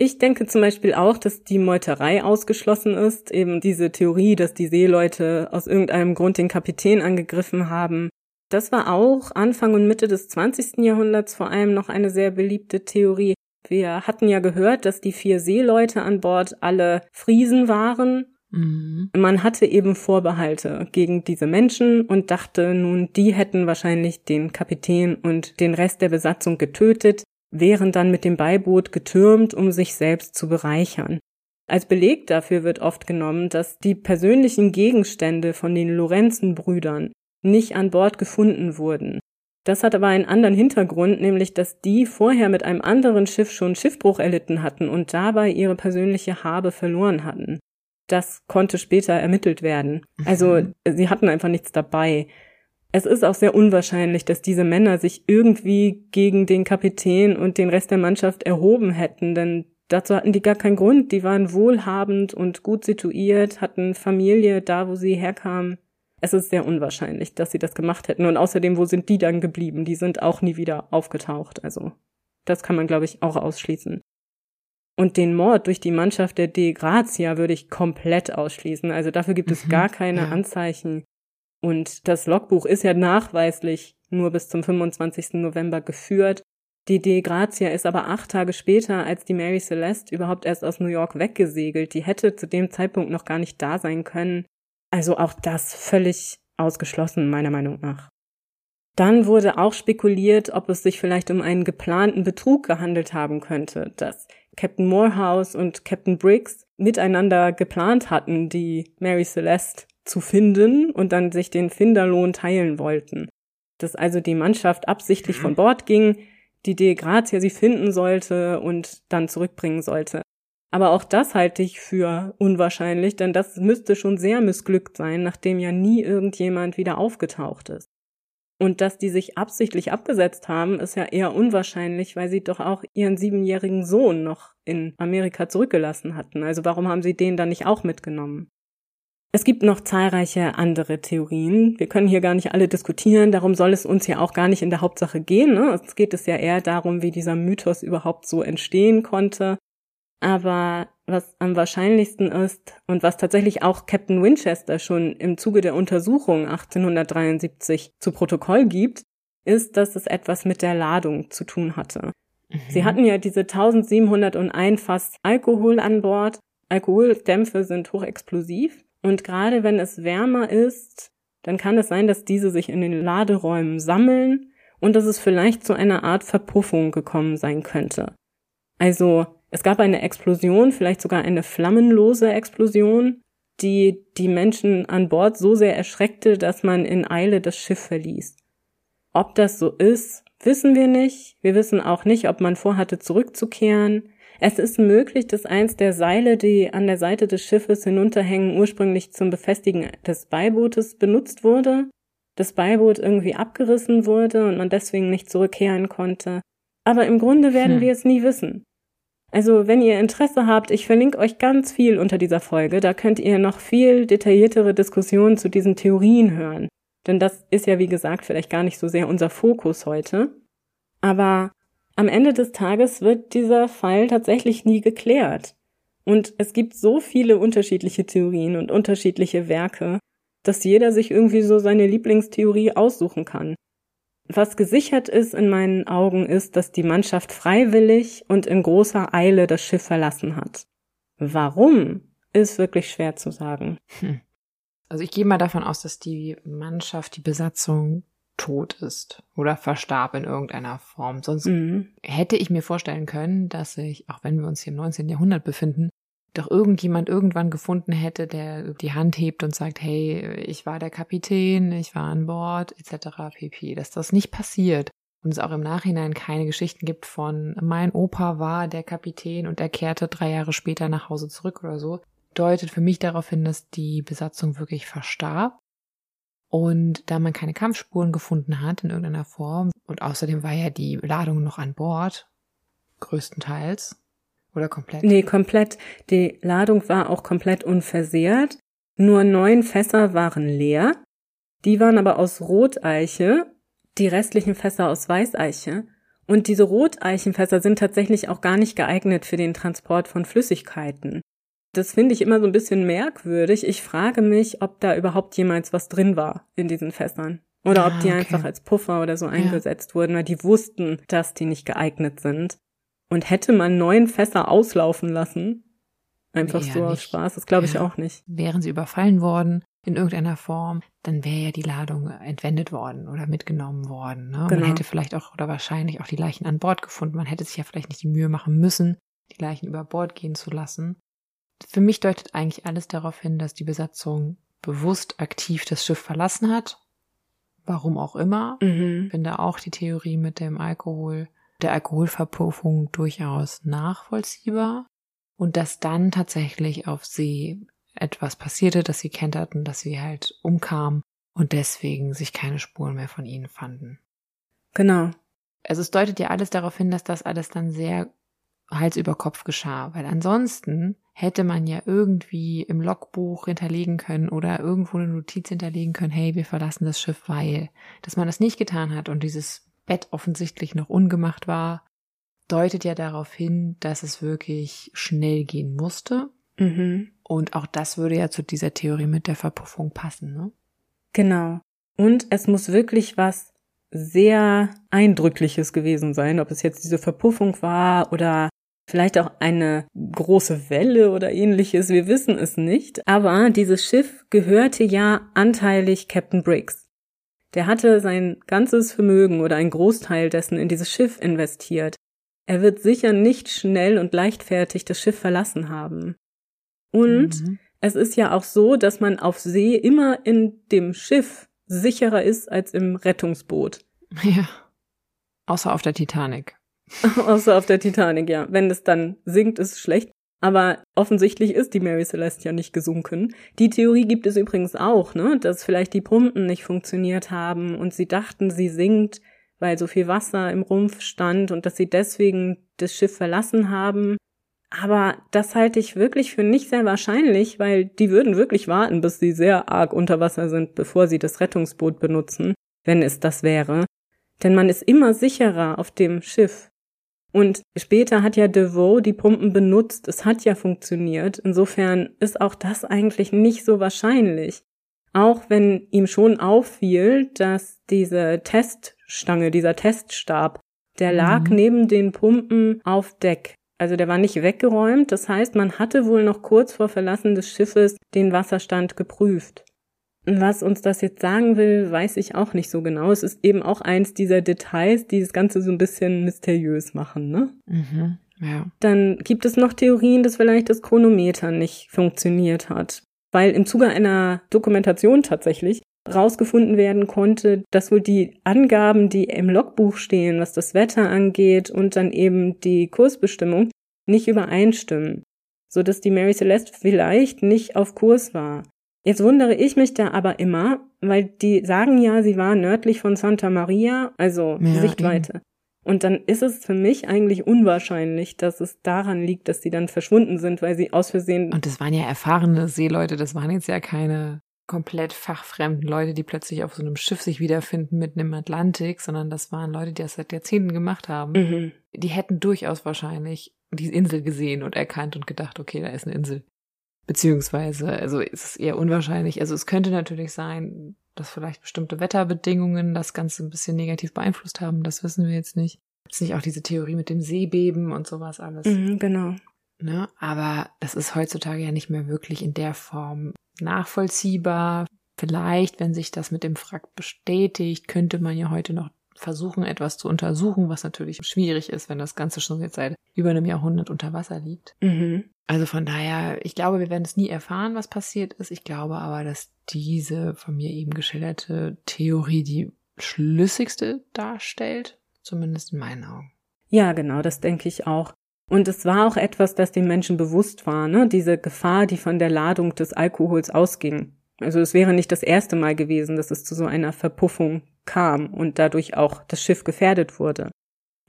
Ich denke zum Beispiel auch, dass die Meuterei ausgeschlossen ist, eben diese Theorie, dass die Seeleute aus irgendeinem Grund den Kapitän angegriffen haben das war auch Anfang und Mitte des 20. Jahrhunderts vor allem noch eine sehr beliebte Theorie. Wir hatten ja gehört, dass die vier Seeleute an Bord alle Friesen waren. Mhm. Man hatte eben Vorbehalte gegen diese Menschen und dachte nun, die hätten wahrscheinlich den Kapitän und den Rest der Besatzung getötet, wären dann mit dem Beiboot getürmt, um sich selbst zu bereichern. Als Beleg dafür wird oft genommen, dass die persönlichen Gegenstände von den Lorenzenbrüdern nicht an Bord gefunden wurden. Das hat aber einen anderen Hintergrund, nämlich dass die vorher mit einem anderen Schiff schon Schiffbruch erlitten hatten und dabei ihre persönliche Habe verloren hatten. Das konnte später ermittelt werden. Also mhm. sie hatten einfach nichts dabei. Es ist auch sehr unwahrscheinlich, dass diese Männer sich irgendwie gegen den Kapitän und den Rest der Mannschaft erhoben hätten, denn dazu hatten die gar keinen Grund. Die waren wohlhabend und gut situiert, hatten Familie da, wo sie herkamen. Es ist sehr unwahrscheinlich, dass sie das gemacht hätten. Und außerdem, wo sind die dann geblieben? Die sind auch nie wieder aufgetaucht. Also, das kann man, glaube ich, auch ausschließen. Und den Mord durch die Mannschaft der De Grazia würde ich komplett ausschließen. Also dafür gibt es mhm, gar keine ja. Anzeichen. Und das Logbuch ist ja nachweislich nur bis zum 25. November geführt. Die De Grazia ist aber acht Tage später als die Mary Celeste überhaupt erst aus New York weggesegelt. Die hätte zu dem Zeitpunkt noch gar nicht da sein können. Also auch das völlig ausgeschlossen, meiner Meinung nach. Dann wurde auch spekuliert, ob es sich vielleicht um einen geplanten Betrug gehandelt haben könnte, dass Captain Morehouse und Captain Briggs miteinander geplant hatten, die Mary Celeste zu finden und dann sich den Finderlohn teilen wollten. Dass also die Mannschaft absichtlich von Bord ging, die De Grazia sie finden sollte und dann zurückbringen sollte. Aber auch das halte ich für unwahrscheinlich, denn das müsste schon sehr missglückt sein, nachdem ja nie irgendjemand wieder aufgetaucht ist. Und dass die sich absichtlich abgesetzt haben, ist ja eher unwahrscheinlich, weil sie doch auch ihren siebenjährigen Sohn noch in Amerika zurückgelassen hatten. Also warum haben sie den dann nicht auch mitgenommen? Es gibt noch zahlreiche andere Theorien. Wir können hier gar nicht alle diskutieren, darum soll es uns ja auch gar nicht in der Hauptsache gehen. Ne? Es geht es ja eher darum, wie dieser Mythos überhaupt so entstehen konnte aber was am wahrscheinlichsten ist und was tatsächlich auch Captain Winchester schon im Zuge der Untersuchung 1873 zu Protokoll gibt, ist, dass es etwas mit der Ladung zu tun hatte. Mhm. Sie hatten ja diese 1701 Fass Alkohol an Bord. Alkoholdämpfe sind hochexplosiv und gerade wenn es wärmer ist, dann kann es sein, dass diese sich in den Laderäumen sammeln und dass es vielleicht zu einer Art Verpuffung gekommen sein könnte. Also es gab eine Explosion, vielleicht sogar eine flammenlose Explosion, die die Menschen an Bord so sehr erschreckte, dass man in Eile das Schiff verließ. Ob das so ist, wissen wir nicht. Wir wissen auch nicht, ob man vorhatte, zurückzukehren. Es ist möglich, dass eins der Seile, die an der Seite des Schiffes hinunterhängen, ursprünglich zum Befestigen des Beibootes benutzt wurde, das Beiboot irgendwie abgerissen wurde und man deswegen nicht zurückkehren konnte. Aber im Grunde werden hm. wir es nie wissen. Also, wenn ihr Interesse habt, ich verlinke euch ganz viel unter dieser Folge. Da könnt ihr noch viel detailliertere Diskussionen zu diesen Theorien hören. Denn das ist ja, wie gesagt, vielleicht gar nicht so sehr unser Fokus heute. Aber am Ende des Tages wird dieser Fall tatsächlich nie geklärt. Und es gibt so viele unterschiedliche Theorien und unterschiedliche Werke, dass jeder sich irgendwie so seine Lieblingstheorie aussuchen kann. Was gesichert ist in meinen Augen ist, dass die Mannschaft freiwillig und in großer Eile das Schiff verlassen hat. Warum ist wirklich schwer zu sagen. Hm. Also ich gehe mal davon aus, dass die Mannschaft, die Besatzung tot ist oder verstarb in irgendeiner Form. Sonst mhm. hätte ich mir vorstellen können, dass sich, auch wenn wir uns hier im 19. Jahrhundert befinden, doch irgendjemand irgendwann gefunden hätte, der die Hand hebt und sagt, hey, ich war der Kapitän, ich war an Bord, etc. pp. Dass das nicht passiert und es auch im Nachhinein keine Geschichten gibt von mein Opa war der Kapitän und er kehrte drei Jahre später nach Hause zurück oder so, deutet für mich darauf hin, dass die Besatzung wirklich verstarb. Und da man keine Kampfspuren gefunden hat in irgendeiner Form und außerdem war ja die Ladung noch an Bord, größtenteils, oder komplett? Nee, komplett. Die Ladung war auch komplett unversehrt. Nur neun Fässer waren leer. Die waren aber aus Roteiche, die restlichen Fässer aus Weißeiche. Und diese Roteichenfässer sind tatsächlich auch gar nicht geeignet für den Transport von Flüssigkeiten. Das finde ich immer so ein bisschen merkwürdig. Ich frage mich, ob da überhaupt jemals was drin war in diesen Fässern. Oder ob ah, die okay. einfach als Puffer oder so eingesetzt ja. wurden, weil die wussten, dass die nicht geeignet sind. Und hätte man neun Fässer auslaufen lassen, einfach ja, so aus Spaß, das glaube ich ja. auch nicht. Wären sie überfallen worden in irgendeiner Form, dann wäre ja die Ladung entwendet worden oder mitgenommen worden. Ne? Genau. Man hätte vielleicht auch oder wahrscheinlich auch die Leichen an Bord gefunden. Man hätte sich ja vielleicht nicht die Mühe machen müssen, die Leichen über Bord gehen zu lassen. Für mich deutet eigentlich alles darauf hin, dass die Besatzung bewusst aktiv das Schiff verlassen hat. Warum auch immer. Mhm. Ich finde auch die Theorie mit dem Alkohol der Alkoholverpuffung durchaus nachvollziehbar und dass dann tatsächlich auf sie etwas passierte, dass sie kenterten, dass sie halt umkam und deswegen sich keine Spuren mehr von ihnen fanden. Genau. Also es deutet ja alles darauf hin, dass das alles dann sehr Hals über Kopf geschah, weil ansonsten hätte man ja irgendwie im Logbuch hinterlegen können oder irgendwo eine Notiz hinterlegen können, hey, wir verlassen das Schiff, weil, dass man das nicht getan hat und dieses Bett offensichtlich noch ungemacht war, deutet ja darauf hin, dass es wirklich schnell gehen musste. Mhm. Und auch das würde ja zu dieser Theorie mit der Verpuffung passen, ne? Genau. Und es muss wirklich was sehr Eindrückliches gewesen sein, ob es jetzt diese Verpuffung war oder vielleicht auch eine große Welle oder ähnliches, wir wissen es nicht. Aber dieses Schiff gehörte ja anteilig Captain Briggs. Der hatte sein ganzes Vermögen oder ein Großteil dessen in dieses Schiff investiert. Er wird sicher nicht schnell und leichtfertig das Schiff verlassen haben. Und mhm. es ist ja auch so, dass man auf See immer in dem Schiff sicherer ist als im Rettungsboot. Ja. Außer auf der Titanic. Außer auf der Titanic, ja. Wenn es dann sinkt, ist es schlecht. Aber offensichtlich ist die Mary Celeste ja nicht gesunken. Die Theorie gibt es übrigens auch, ne, dass vielleicht die Pumpen nicht funktioniert haben und sie dachten, sie sinkt, weil so viel Wasser im Rumpf stand und dass sie deswegen das Schiff verlassen haben. Aber das halte ich wirklich für nicht sehr wahrscheinlich, weil die würden wirklich warten, bis sie sehr arg unter Wasser sind, bevor sie das Rettungsboot benutzen, wenn es das wäre. Denn man ist immer sicherer auf dem Schiff. Und später hat ja DeVoe die Pumpen benutzt. Es hat ja funktioniert. Insofern ist auch das eigentlich nicht so wahrscheinlich. Auch wenn ihm schon auffiel, dass diese Teststange, dieser Teststab, der lag mhm. neben den Pumpen auf Deck. Also der war nicht weggeräumt. Das heißt, man hatte wohl noch kurz vor Verlassen des Schiffes den Wasserstand geprüft. Was uns das jetzt sagen will, weiß ich auch nicht so genau. Es ist eben auch eins dieser Details, die das Ganze so ein bisschen mysteriös machen, ne? Mhm, ja. Dann gibt es noch Theorien, dass vielleicht das Chronometer nicht funktioniert hat. Weil im Zuge einer Dokumentation tatsächlich rausgefunden werden konnte, dass wohl die Angaben, die im Logbuch stehen, was das Wetter angeht und dann eben die Kursbestimmung, nicht übereinstimmen, so dass die Mary Celeste vielleicht nicht auf Kurs war. Jetzt wundere ich mich da aber immer, weil die sagen ja, sie war nördlich von Santa Maria, also ja, Sichtweite. Eben. Und dann ist es für mich eigentlich unwahrscheinlich, dass es daran liegt, dass sie dann verschwunden sind, weil sie aus Versehen. Und das waren ja erfahrene Seeleute, das waren jetzt ja keine komplett fachfremden Leute, die plötzlich auf so einem Schiff sich wiederfinden mitten im Atlantik, sondern das waren Leute, die das seit Jahrzehnten gemacht haben. Mhm. Die hätten durchaus wahrscheinlich die Insel gesehen und erkannt und gedacht, okay, da ist eine Insel. Beziehungsweise, also ist es eher unwahrscheinlich. Also es könnte natürlich sein, dass vielleicht bestimmte Wetterbedingungen das Ganze ein bisschen negativ beeinflusst haben, das wissen wir jetzt nicht. Ist nicht auch diese Theorie mit dem Seebeben und sowas alles? Mhm, genau. Ne? Aber das ist heutzutage ja nicht mehr wirklich in der Form nachvollziehbar. Vielleicht, wenn sich das mit dem Frack bestätigt, könnte man ja heute noch versuchen, etwas zu untersuchen, was natürlich schwierig ist, wenn das Ganze schon jetzt seit über einem Jahrhundert unter Wasser liegt. Mhm. Also von daher, ich glaube, wir werden es nie erfahren, was passiert ist. Ich glaube aber, dass diese von mir eben geschilderte Theorie die schlüssigste darstellt, zumindest in meinen Augen. Ja, genau, das denke ich auch. Und es war auch etwas, das den Menschen bewusst war, ne? Diese Gefahr, die von der Ladung des Alkohols ausging. Also es wäre nicht das erste Mal gewesen, dass es zu so einer Verpuffung kam und dadurch auch das Schiff gefährdet wurde.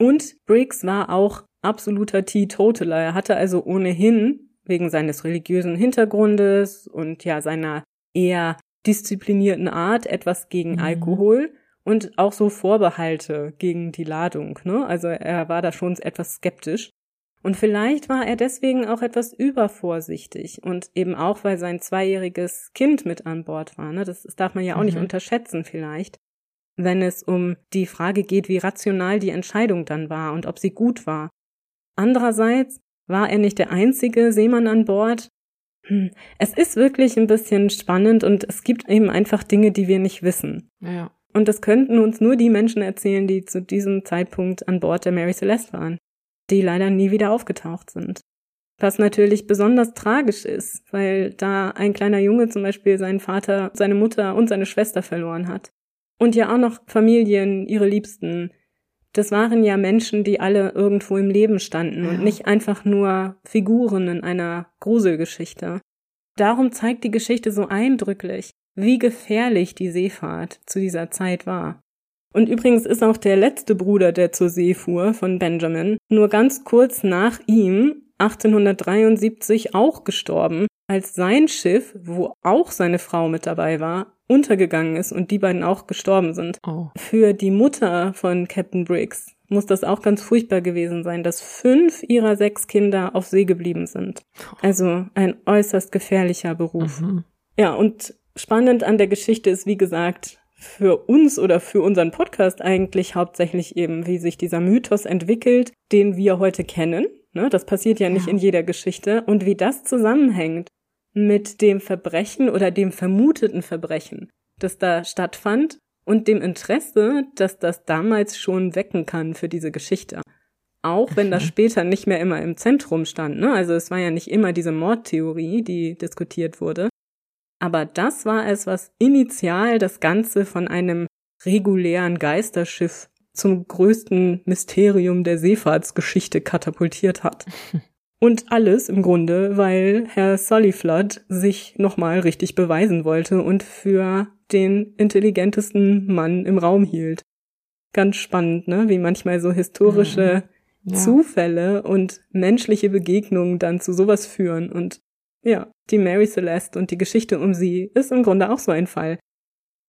Und Briggs war auch absoluter Teetotaler. Er hatte also ohnehin wegen seines religiösen Hintergrundes und ja seiner eher disziplinierten Art etwas gegen mhm. Alkohol und auch so Vorbehalte gegen die Ladung. Ne? Also er war da schon etwas skeptisch. Und vielleicht war er deswegen auch etwas übervorsichtig und eben auch, weil sein zweijähriges Kind mit an Bord war. Ne? Das, das darf man ja auch mhm. nicht unterschätzen vielleicht, wenn es um die Frage geht, wie rational die Entscheidung dann war und ob sie gut war. Andererseits war er nicht der einzige Seemann an Bord. Hm. Es ist wirklich ein bisschen spannend und es gibt eben einfach Dinge, die wir nicht wissen. Ja. Und das könnten uns nur die Menschen erzählen, die zu diesem Zeitpunkt an Bord der Mary Celeste waren die leider nie wieder aufgetaucht sind. Was natürlich besonders tragisch ist, weil da ein kleiner Junge zum Beispiel seinen Vater, seine Mutter und seine Schwester verloren hat. Und ja auch noch Familien, ihre Liebsten. Das waren ja Menschen, die alle irgendwo im Leben standen ja. und nicht einfach nur Figuren in einer Gruselgeschichte. Darum zeigt die Geschichte so eindrücklich, wie gefährlich die Seefahrt zu dieser Zeit war. Und übrigens ist auch der letzte Bruder, der zur See fuhr, von Benjamin, nur ganz kurz nach ihm, 1873, auch gestorben, als sein Schiff, wo auch seine Frau mit dabei war, untergegangen ist und die beiden auch gestorben sind. Oh. Für die Mutter von Captain Briggs muss das auch ganz furchtbar gewesen sein, dass fünf ihrer sechs Kinder auf See geblieben sind. Also ein äußerst gefährlicher Beruf. Mhm. Ja, und spannend an der Geschichte ist, wie gesagt, für uns oder für unseren Podcast eigentlich hauptsächlich eben, wie sich dieser Mythos entwickelt, den wir heute kennen. Ne, das passiert ja nicht ja. in jeder Geschichte. Und wie das zusammenhängt mit dem Verbrechen oder dem vermuteten Verbrechen, das da stattfand und dem Interesse, dass das damals schon wecken kann für diese Geschichte. Auch wenn das später nicht mehr immer im Zentrum stand. Ne? Also es war ja nicht immer diese Mordtheorie, die diskutiert wurde, aber das war es, was initial das Ganze von einem regulären Geisterschiff zum größten Mysterium der Seefahrtsgeschichte katapultiert hat. Und alles im Grunde, weil Herr Sullyflood sich nochmal richtig beweisen wollte und für den intelligentesten Mann im Raum hielt. Ganz spannend, ne? Wie manchmal so historische mhm. ja. Zufälle und menschliche Begegnungen dann zu sowas führen und ja, die Mary Celeste und die Geschichte um sie ist im Grunde auch so ein Fall.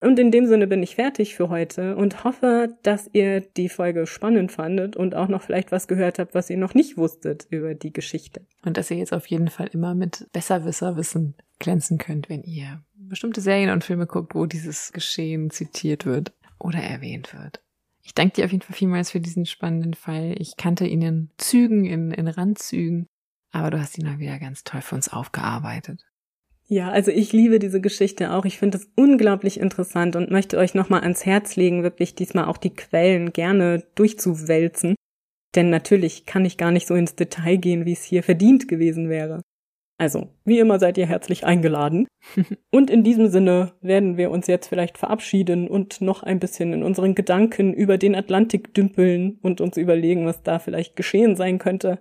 Und in dem Sinne bin ich fertig für heute und hoffe, dass ihr die Folge spannend fandet und auch noch vielleicht was gehört habt, was ihr noch nicht wusstet über die Geschichte. Und dass ihr jetzt auf jeden Fall immer mit Besserwisserwissen glänzen könnt, wenn ihr bestimmte Serien und Filme guckt, wo dieses Geschehen zitiert wird oder erwähnt wird. Ich danke dir auf jeden Fall vielmals für diesen spannenden Fall. Ich kannte ihn in Zügen, in, in Randzügen aber du hast ihn mal wieder ganz toll für uns aufgearbeitet. Ja, also ich liebe diese Geschichte auch. Ich finde es unglaublich interessant und möchte euch nochmal ans Herz legen, wirklich diesmal auch die Quellen gerne durchzuwälzen. Denn natürlich kann ich gar nicht so ins Detail gehen, wie es hier verdient gewesen wäre. Also, wie immer seid ihr herzlich eingeladen. und in diesem Sinne werden wir uns jetzt vielleicht verabschieden und noch ein bisschen in unseren Gedanken über den Atlantik dümpeln und uns überlegen, was da vielleicht geschehen sein könnte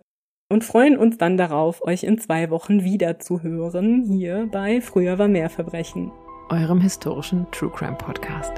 und freuen uns dann darauf, euch in zwei Wochen wieder zu hören, hier bei Früher war mehr Verbrechen. Eurem historischen True Crime Podcast.